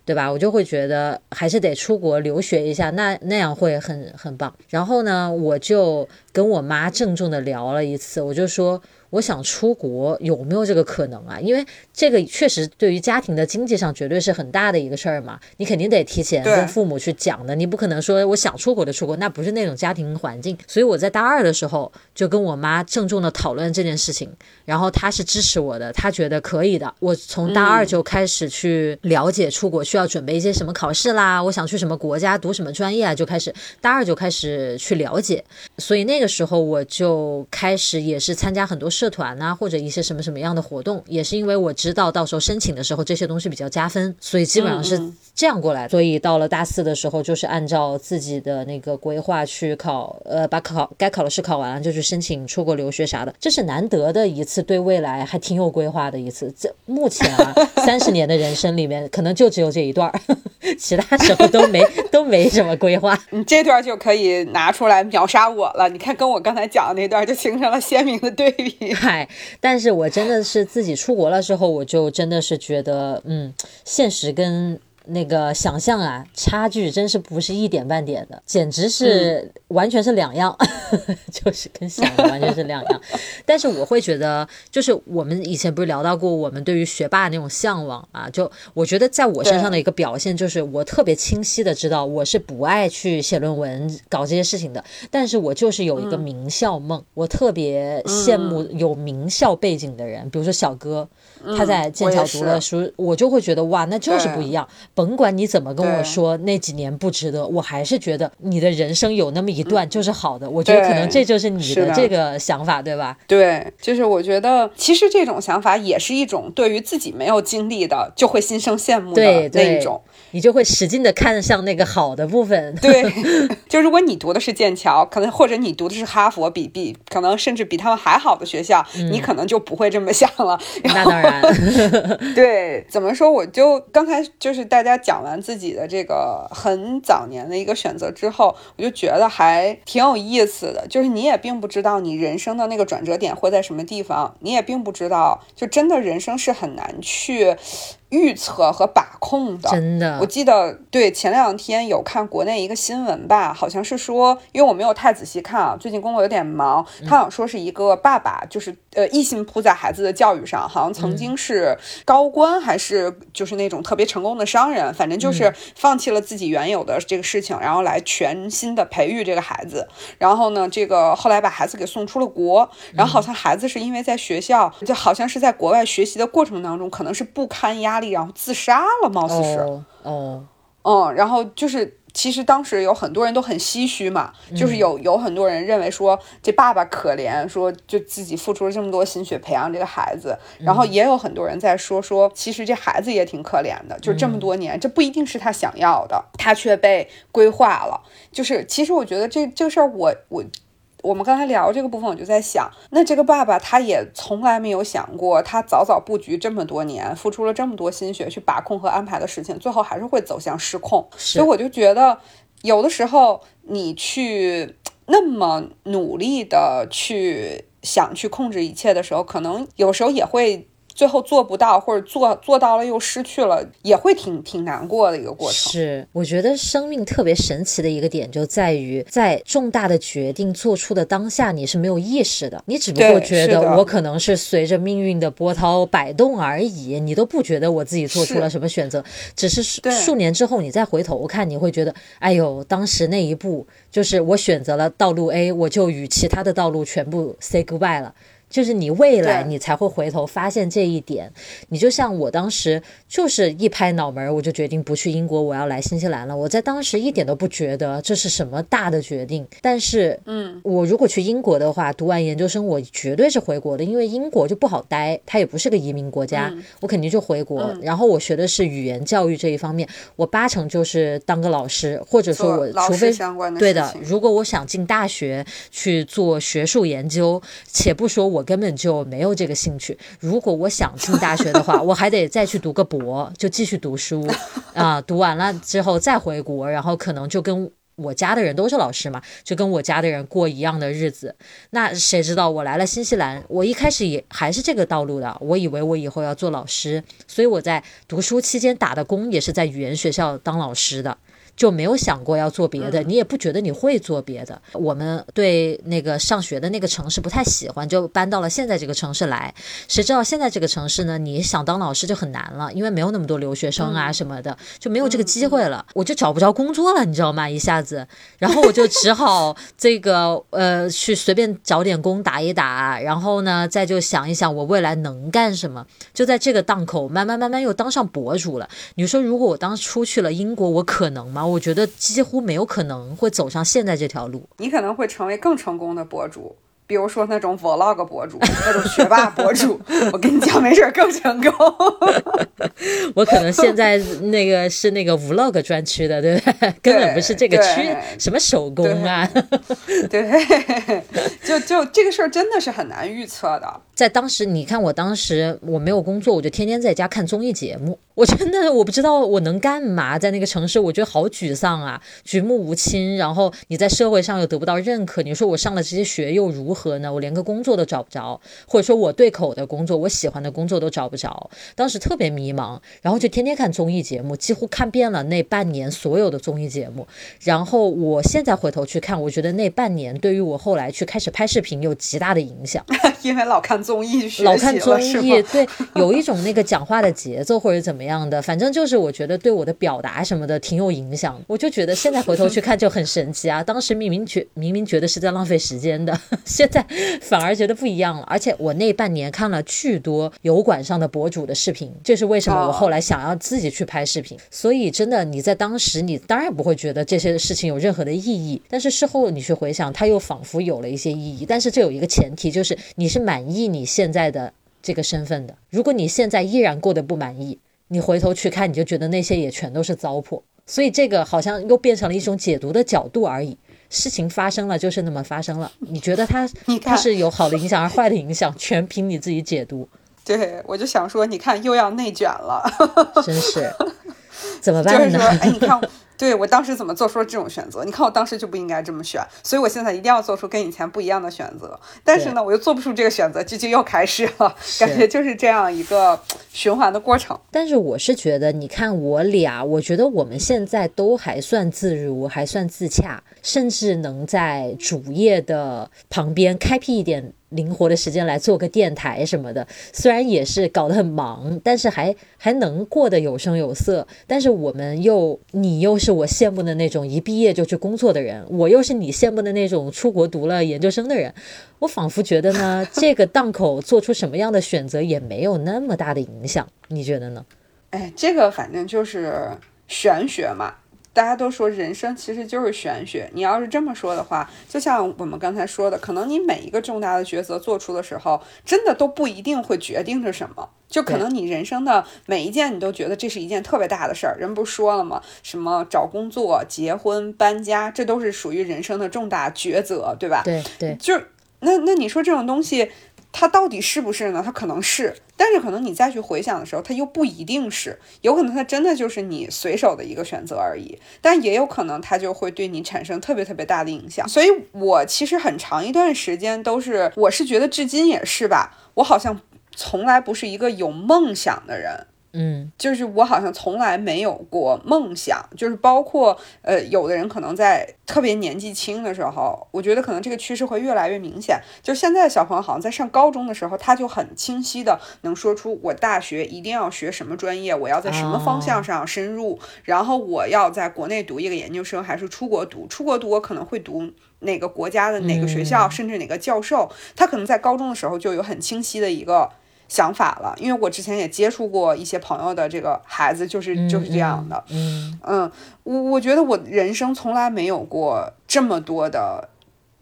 对吧？我就会觉得还是得出国留学一下，那那样会很很棒。然后呢，我就。跟我妈郑重的聊了一次，我就说。我想出国有没有这个可能啊？因为这个确实对于家庭的经济上绝对是很大的一个事儿嘛，你肯定得提前跟父母去讲的，你不可能说我想出国就出国，那不是那种家庭环境。所以我在大二的时候就跟我妈郑重的讨论这件事情，然后她是支持我的，她觉得可以的。我从大二就开始去了解出国需要准备一些什么考试啦，我想去什么国家读什么专业啊，就开始大二就开始去了解，所以那个时候我就开始也是参加很多。社团呐，或者一些什么什么样的活动，也是因为我知道到时候申请的时候这些东西比较加分，所以基本上是这样过来。所以到了大四的时候，就是按照自己的那个规划去考，呃，把考该考的试考完了，就去申请出国留学啥的。这是难得的一次对未来还挺有规划的一次。这目前啊，三十年的人生里面，可能就只有这一段儿，其他时候都没都没什么规划。你这段就可以拿出来秒杀我了。你看，跟我刚才讲的那段就形成了鲜明的对比。嗨，但是我真的是自己出国了之后，我就真的是觉得，嗯，现实跟。那个想象啊，差距真是不是一点半点的，简直是完全是两样，就是跟想的完全是两样。但是我会觉得，就是我们以前不是聊到过我们对于学霸那种向往啊？就我觉得在我身上的一个表现，就是我特别清晰的知道我是不爱去写论文、搞这些事情的，但是我就是有一个名校梦，我特别羡慕有名校背景的人，比如说小哥。他在剑桥读了书，我就会觉得哇，那就是不一样。甭管你怎么跟我说那几年不值得，我还是觉得你的人生有那么一段就是好的。我觉得可能这就是你的这个想法，对吧？对，就是我觉得其实这种想法也是一种对于自己没有经历的就会心生羡慕的那一种。你就会使劲的看向那个好的部分。对，就如果你读的是剑桥，可能或者你读的是哈佛，比比可能甚至比他们还好的学校，你可能就不会这么想了。那当然。对，怎么说？我就刚才就是大家讲完自己的这个很早年的一个选择之后，我就觉得还挺有意思的。就是你也并不知道你人生的那个转折点会在什么地方，你也并不知道，就真的人生是很难去。预测和把控的，真的。我记得对前两天有看国内一个新闻吧，好像是说，因为我没有太仔细看啊，最近工作有点忙。他好像说是一个爸爸，就是呃一心扑在孩子的教育上，好像曾经是高官还是就是那种特别成功的商人，反正就是放弃了自己原有的这个事情，然后来全新的培育这个孩子。然后呢，这个后来把孩子给送出了国，然后好像孩子是因为在学校，就好像是在国外学习的过程当中，可能是不堪压。然后自杀了，貌似是哦，嗯，然后就是，其实当时有很多人都很唏嘘嘛，就是有有很多人认为说这爸爸可怜，说就自己付出了这么多心血培养这个孩子，然后也有很多人在说说，其实这孩子也挺可怜的，就这么多年，这不一定是他想要的，他却被规划了。就是其实我觉得这这个事儿，我我。我们刚才聊这个部分，我就在想，那这个爸爸他也从来没有想过，他早早布局这么多年，付出了这么多心血去把控和安排的事情，最后还是会走向失控。所以我就觉得，有的时候你去那么努力的去想去控制一切的时候，可能有时候也会。最后做不到，或者做做到了又失去了，也会挺挺难过的一个过程。是，我觉得生命特别神奇的一个点就在于，在重大的决定做出的当下，你是没有意识的，你只不过觉得我可能是随着命运的波涛摆动而已，你都不觉得我自己做出了什么选择，只是数年之后你再回头看，你会觉得，哎呦，当时那一步就是我选择了道路 A，我就与其他的道路全部 say goodbye 了。就是你未来你才会回头发现这一点，你就像我当时就是一拍脑门，我就决定不去英国，我要来新西兰了。我在当时一点都不觉得这是什么大的决定，但是，嗯，我如果去英国的话，读完研究生我绝对是回国的，因为英国就不好待，它也不是个移民国家，我肯定就回国。然后我学的是语言教育这一方面，我八成就是当个老师，或者说我除非对的，如果我想进大学去做学术研究，且不说我。我根本就没有这个兴趣。如果我想进大学的话，我还得再去读个博，就继续读书啊。读完了之后再回国，然后可能就跟我家的人都是老师嘛，就跟我家的人过一样的日子。那谁知道我来了新西兰，我一开始也还是这个道路的。我以为我以后要做老师，所以我在读书期间打的工也是在语言学校当老师的。就没有想过要做别的，你也不觉得你会做别的。我们对那个上学的那个城市不太喜欢，就搬到了现在这个城市来。谁知道现在这个城市呢？你想当老师就很难了，因为没有那么多留学生啊什么的，就没有这个机会了。我就找不着工作了，你知道吗？一下子，然后我就只好这个呃去随便找点工打一打，然后呢再就想一想我未来能干什么。就在这个档口，慢慢慢慢又当上博主了。你说如果我当初去了英国，我可能吗？我觉得几乎没有可能会走上现在这条路。你可能会成为更成功的博主。比如说那种 vlog 博主，那种学霸博主，我跟你讲，没准更成功。我可能现在那个是那个 vlog 专区的，对不对？根本不是这个区，什么手工啊？对，就就这个事儿真的是很难预测的。在当时，你看我当时我没有工作，我就天天在家看综艺节目。我真的我不知道我能干嘛，在那个城市，我觉得好沮丧啊，举目无亲。然后你在社会上又得不到认可，你说我上了这些学又如何呢？我连个工作都找不着，或者说我对口的工作，我喜欢的工作都找不着。当时特别迷茫，然后就天天看综艺节目，几乎看遍了那半年所有的综艺节目。然后我现在回头去看，我觉得那半年对于我后来去开始拍视频有极大的影响，因为老看综艺，老看综艺，对，有一种那个讲话的节奏或者怎么样的，反正就是我觉得对我的表达什么的挺有影响。我就觉得现在回头去看就很神奇啊！当时明明觉明明觉得是在浪费时间的，现在反而觉得不一样了。而且我那半年看了巨多油管上的博主的视频，这是为什么我后来想要自己去拍视频。所以真的你在当时你当然不会觉得这些事情有任何的意义，但是事后你去回想，它又仿佛有了一些意义。但是这有一个前提，就是你是满意你现在的。这个身份的，如果你现在依然过得不满意，你回头去看，你就觉得那些也全都是糟粕。所以这个好像又变成了一种解读的角度而已。事情发生了就是那么发生了，你觉得它 它是有好的影响还是坏的影响，全凭你自己解读。对，我就想说，你看又要内卷了，真是怎么办呢？哎，你看。对我当时怎么做出了这种选择？你看我当时就不应该这么选，所以我现在一定要做出跟以前不一样的选择。但是呢，我又做不出这个选择，这就又开始了，感觉就是这样一个循环的过程。但是我是觉得，你看我俩，我觉得我们现在都还算自如，还算自洽，甚至能在主业的旁边开辟一点。灵活的时间来做个电台什么的，虽然也是搞得很忙，但是还还能过得有声有色。但是我们又，你又是我羡慕的那种一毕业就去工作的人，我又是你羡慕的那种出国读了研究生的人。我仿佛觉得呢，这个档口做出什么样的选择也没有那么大的影响，你觉得呢？哎，这个反正就是玄学嘛。大家都说人生其实就是玄学。你要是这么说的话，就像我们刚才说的，可能你每一个重大的抉择做出的时候，真的都不一定会决定着什么。就可能你人生的每一件，你都觉得这是一件特别大的事儿。人不说了吗？什么找工作、结婚、搬家，这都是属于人生的重大抉择，对吧？对对。就那那你说这种东西。他到底是不是呢？他可能是，但是可能你再去回想的时候，他又不一定是。有可能他真的就是你随手的一个选择而已，但也有可能他就会对你产生特别特别大的影响。所以我其实很长一段时间都是，我是觉得至今也是吧，我好像从来不是一个有梦想的人。嗯，就是我好像从来没有过梦想，就是包括呃，有的人可能在特别年纪轻的时候，我觉得可能这个趋势会越来越明显。就现在的小朋友好像在上高中的时候，他就很清晰的能说出我大学一定要学什么专业，我要在什么方向上深入，然后我要在国内读一个研究生还是出国读，出国读我可能会读哪个国家的哪个学校，甚至哪个教授，他可能在高中的时候就有很清晰的一个。想法了，因为我之前也接触过一些朋友的这个孩子，就是就是这样的。嗯嗯，我我觉得我人生从来没有过这么多的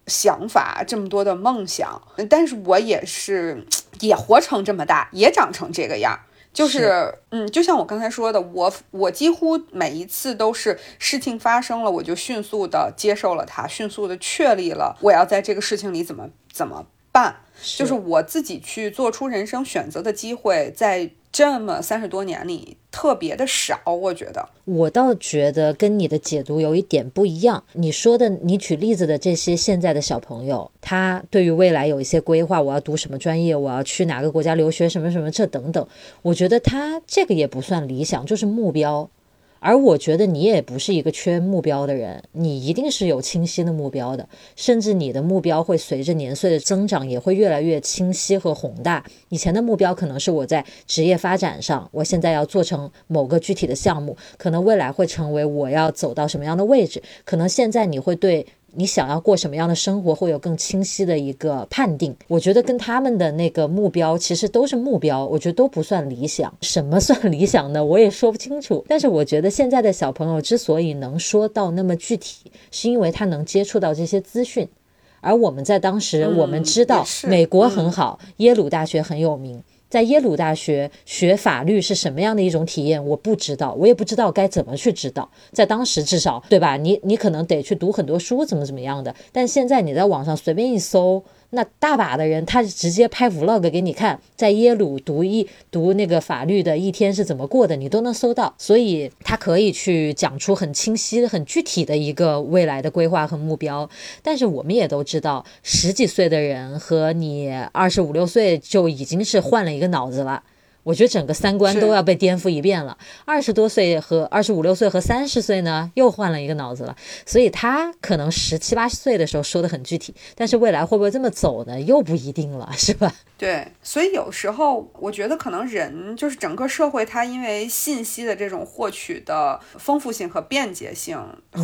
想法，这么多的梦想，但是我也是也活成这么大，也长成这个样。就是嗯，就像我刚才说的，我我几乎每一次都是事情发生了，我就迅速的接受了它，迅速的确立了我要在这个事情里怎么怎么办。就是我自己去做出人生选择的机会，在这么三十多年里特别的少。我觉得，我倒觉得跟你的解读有一点不一样。你说的，你举例子的这些现在的小朋友，他对于未来有一些规划，我要读什么专业，我要去哪个国家留学，什么什么这等等。我觉得他这个也不算理想，就是目标。而我觉得你也不是一个缺目标的人，你一定是有清晰的目标的，甚至你的目标会随着年岁的增长也会越来越清晰和宏大。以前的目标可能是我在职业发展上，我现在要做成某个具体的项目，可能未来会成为我要走到什么样的位置，可能现在你会对。你想要过什么样的生活，会有更清晰的一个判定。我觉得跟他们的那个目标其实都是目标，我觉得都不算理想。什么算理想呢？我也说不清楚。但是我觉得现在的小朋友之所以能说到那么具体，是因为他能接触到这些资讯。而我们在当时，我们知道美国很好，耶鲁大学很有名。在耶鲁大学学法律是什么样的一种体验？我不知道，我也不知道该怎么去知道。在当时，至少对吧？你你可能得去读很多书，怎么怎么样的。但现在你在网上随便一搜。那大把的人，他直接拍 vlog 给你看，在耶鲁读一读那个法律的一天是怎么过的，你都能搜到，所以他可以去讲出很清晰、很具体的一个未来的规划和目标。但是我们也都知道，十几岁的人和你二十五六岁就已经是换了一个脑子了。我觉得整个三观都要被颠覆一遍了。二十多岁和二十五六岁和三十岁呢，又换了一个脑子了。所以他可能十七八岁的时候说的很具体，但是未来会不会这么走呢？又不一定了，是吧？对，所以有时候我觉得可能人就是整个社会，它因为信息的这种获取的丰富性和便捷性，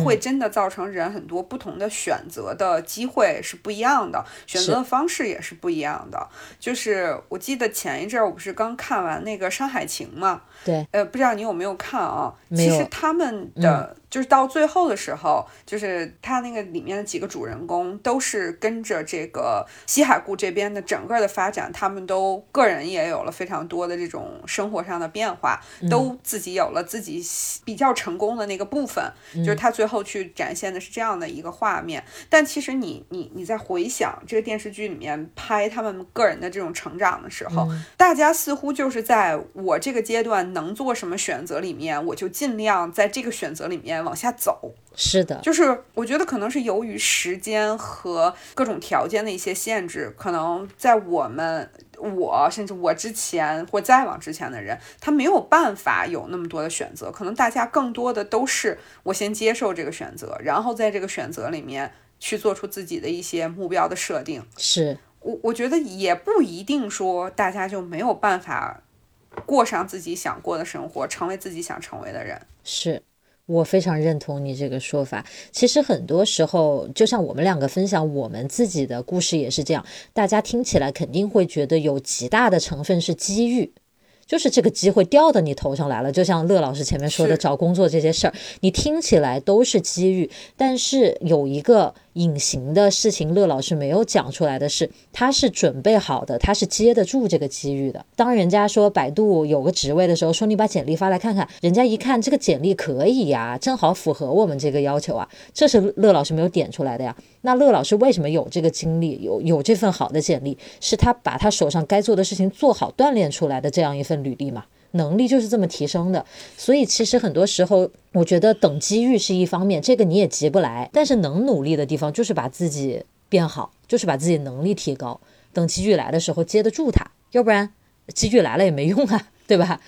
会真的造成人很多不同的选择的机会是不一样的，选择的方式也是不一样的。就是我记得前一阵儿我不是刚看完那个《山海情》嘛，对，呃，不知道你有没有看啊？其实他们的。就是到最后的时候，就是他那个里面的几个主人公都是跟着这个西海固这边的整个的发展，他们都个人也有了非常多的这种生活上的变化，都自己有了自己比较成功的那个部分。就是他最后去展现的是这样的一个画面。但其实你你你在回想这个电视剧里面拍他们个人的这种成长的时候，大家似乎就是在我这个阶段能做什么选择里面，我就尽量在这个选择里面。往下走，是的，就是我觉得可能是由于时间和各种条件的一些限制，可能在我们我甚至我之前或再往之前的人，他没有办法有那么多的选择。可能大家更多的都是我先接受这个选择，然后在这个选择里面去做出自己的一些目标的设定。是我我觉得也不一定说大家就没有办法过上自己想过的生活，成为自己想成为的人。是。我非常认同你这个说法。其实很多时候，就像我们两个分享我们自己的故事也是这样，大家听起来肯定会觉得有极大的成分是机遇。就是这个机会掉到你头上来了，就像乐老师前面说的，找工作这些事儿，你听起来都是机遇，但是有一个隐形的事情，乐老师没有讲出来的是，他是准备好的，他是接得住这个机遇的。当人家说百度有个职位的时候，说你把简历发来看看，人家一看这个简历可以呀，正好符合我们这个要求啊，这是乐老师没有点出来的呀。那乐老师为什么有这个经历，有有这份好的简历，是他把他手上该做的事情做好，锻炼出来的这样一份履历嘛？能力就是这么提升的。所以其实很多时候，我觉得等机遇是一方面，这个你也急不来。但是能努力的地方，就是把自己变好，就是把自己能力提高。等机遇来的时候接得住它，要不然机遇来了也没用啊，对吧？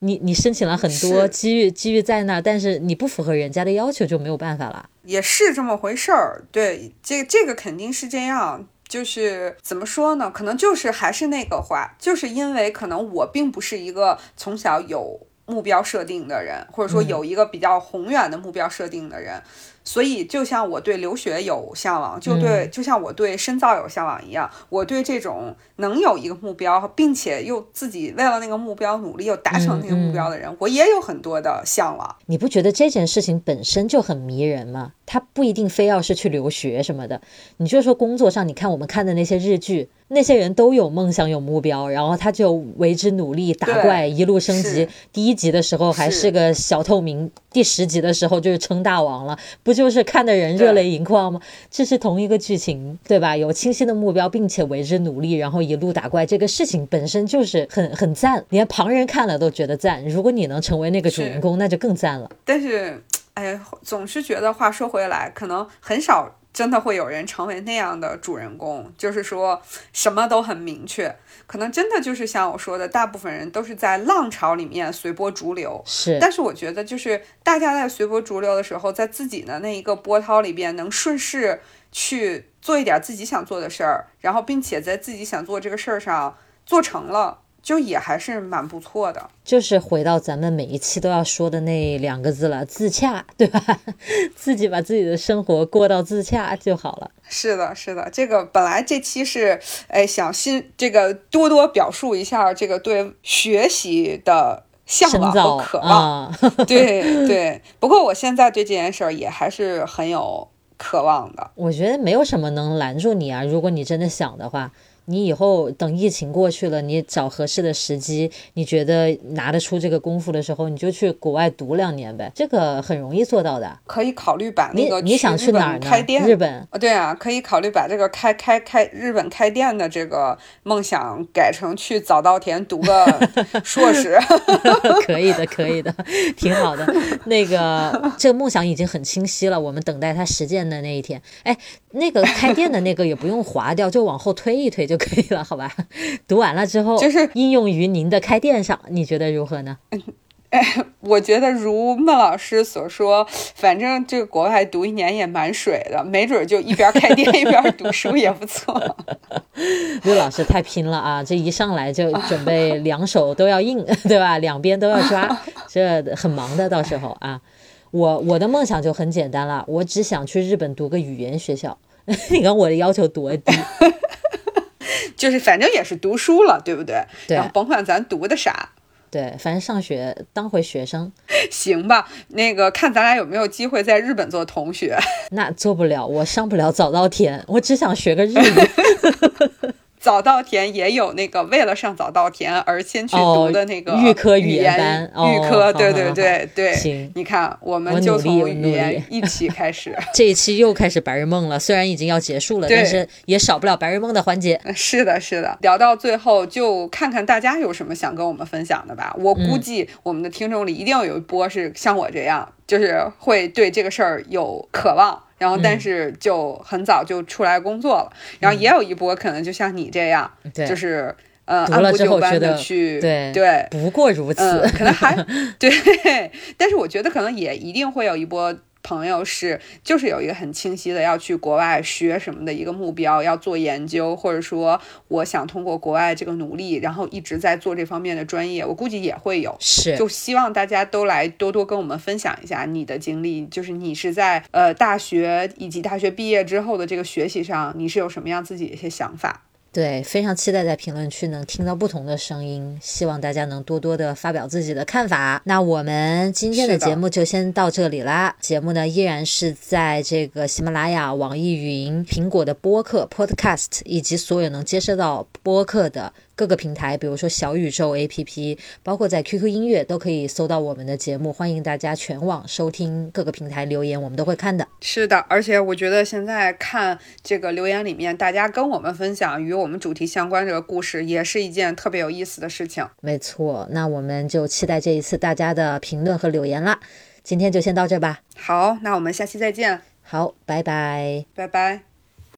你你申请了很多机遇，机遇在那，但是你不符合人家的要求就没有办法了。也是这么回事儿，对，这这个肯定是这样。就是怎么说呢？可能就是还是那个话，就是因为可能我并不是一个从小有目标设定的人，或者说有一个比较宏远的目标设定的人。所以，就像我对留学有向往，就对，就像我对深造有向往一样，我对这种能有一个目标，并且又自己为了那个目标努力，又达成那个目标的人，我也有很多的向往。你不觉得这件事情本身就很迷人吗？他不一定非要是去留学什么的，你就说工作上，你看我们看的那些日剧。那些人都有梦想有目标，然后他就为之努力打怪，一路升级。第一集的时候还是个小透明，第十集的时候就是称大王了，不就是看的人热泪盈眶吗？这是同一个剧情，对吧？有清晰的目标，并且为之努力，然后一路打怪，这个事情本身就是很很赞，连旁人看了都觉得赞。如果你能成为那个主人公，那就更赞了。但是，哎，总是觉得话说回来，可能很少。真的会有人成为那样的主人公，就是说什么都很明确。可能真的就是像我说的，大部分人都是在浪潮里面随波逐流。是，但是我觉得，就是大家在随波逐流的时候，在自己的那一个波涛里边，能顺势去做一点自己想做的事儿，然后并且在自己想做这个事儿上做成了。就也还是蛮不错的，就是回到咱们每一期都要说的那两个字了，自洽，对吧？自己把自己的生活过到自洽就好了。是的，是的，这个本来这期是哎想新这个多多表述一下这个对学习的向往和渴望，对对。不过我现在对这件事儿也还是很有渴望的。我觉得没有什么能拦住你啊，如果你真的想的话。你以后等疫情过去了，你找合适的时机，你觉得拿得出这个功夫的时候，你就去国外读两年呗，这个很容易做到的。可以考虑把那个你想去哪儿开店？日本？对啊，可以考虑把这个开开开日本开店的这个梦想改成去早稻田读个 硕士。可以的，可以的，挺好的。那个这个梦想已经很清晰了，我们等待它实践的那一天。哎，那个开店的那个也不用划掉，就往后推一推就。就可以了，好吧？读完了之后，就是应用于您的开店上，你觉得如何呢？哎，我觉得如孟老师所说，反正这个国外读一年也蛮水的，没准就一边开店 一边读书也不错。陆老师太拼了啊！这一上来就 准备两手都要硬，对吧？两边都要抓，这很忙的。到时候啊，我我的梦想就很简单了，我只想去日本读个语言学校。你看我的要求多低。就是反正也是读书了，对不对？对，甭管咱读的啥，对，反正上学当回学生，行吧？那个看咱俩有没有机会在日本做同学？那做不了，我上不了早稻田，我只想学个日语。早稻田也有那个为了上早稻田而先去读的那个预科语言班，预科，对对对对。行，你看，我们就从语言一起开始。这一期又开始白日梦了，虽然已经要结束了，但是也少不了白日梦的环节。是的，是的。聊到最后，就看看大家有什么想跟我们分享的吧。我估计我们的听众里一定有一波是像我这样，就是会对这个事儿有渴望。然后，但是就很早就出来工作了。然后也有一波可能就像你这样，就是呃按部就班的去，对对，不过如此。可能还 对，但是我觉得可能也一定会有一波。朋友是就是有一个很清晰的要去国外学什么的一个目标，要做研究，或者说我想通过国外这个努力，然后一直在做这方面的专业，我估计也会有。是，就希望大家都来多多跟我们分享一下你的经历，就是你是在呃大学以及大学毕业之后的这个学习上，你是有什么样自己的一些想法。对，非常期待在评论区能听到不同的声音，希望大家能多多的发表自己的看法。那我们今天的节目就先到这里啦。节目呢依然是在这个喜马拉雅、网易云、苹果的播客 Podcast 以及所有能接收到播客的。各个平台，比如说小宇宙 APP，包括在 QQ 音乐都可以搜到我们的节目。欢迎大家全网收听，各个平台留言我们都会看的。是的，而且我觉得现在看这个留言里面，大家跟我们分享与我们主题相关这个故事，也是一件特别有意思的事情。没错，那我们就期待这一次大家的评论和留言啦。今天就先到这吧。好，那我们下期再见。好，拜拜，拜拜。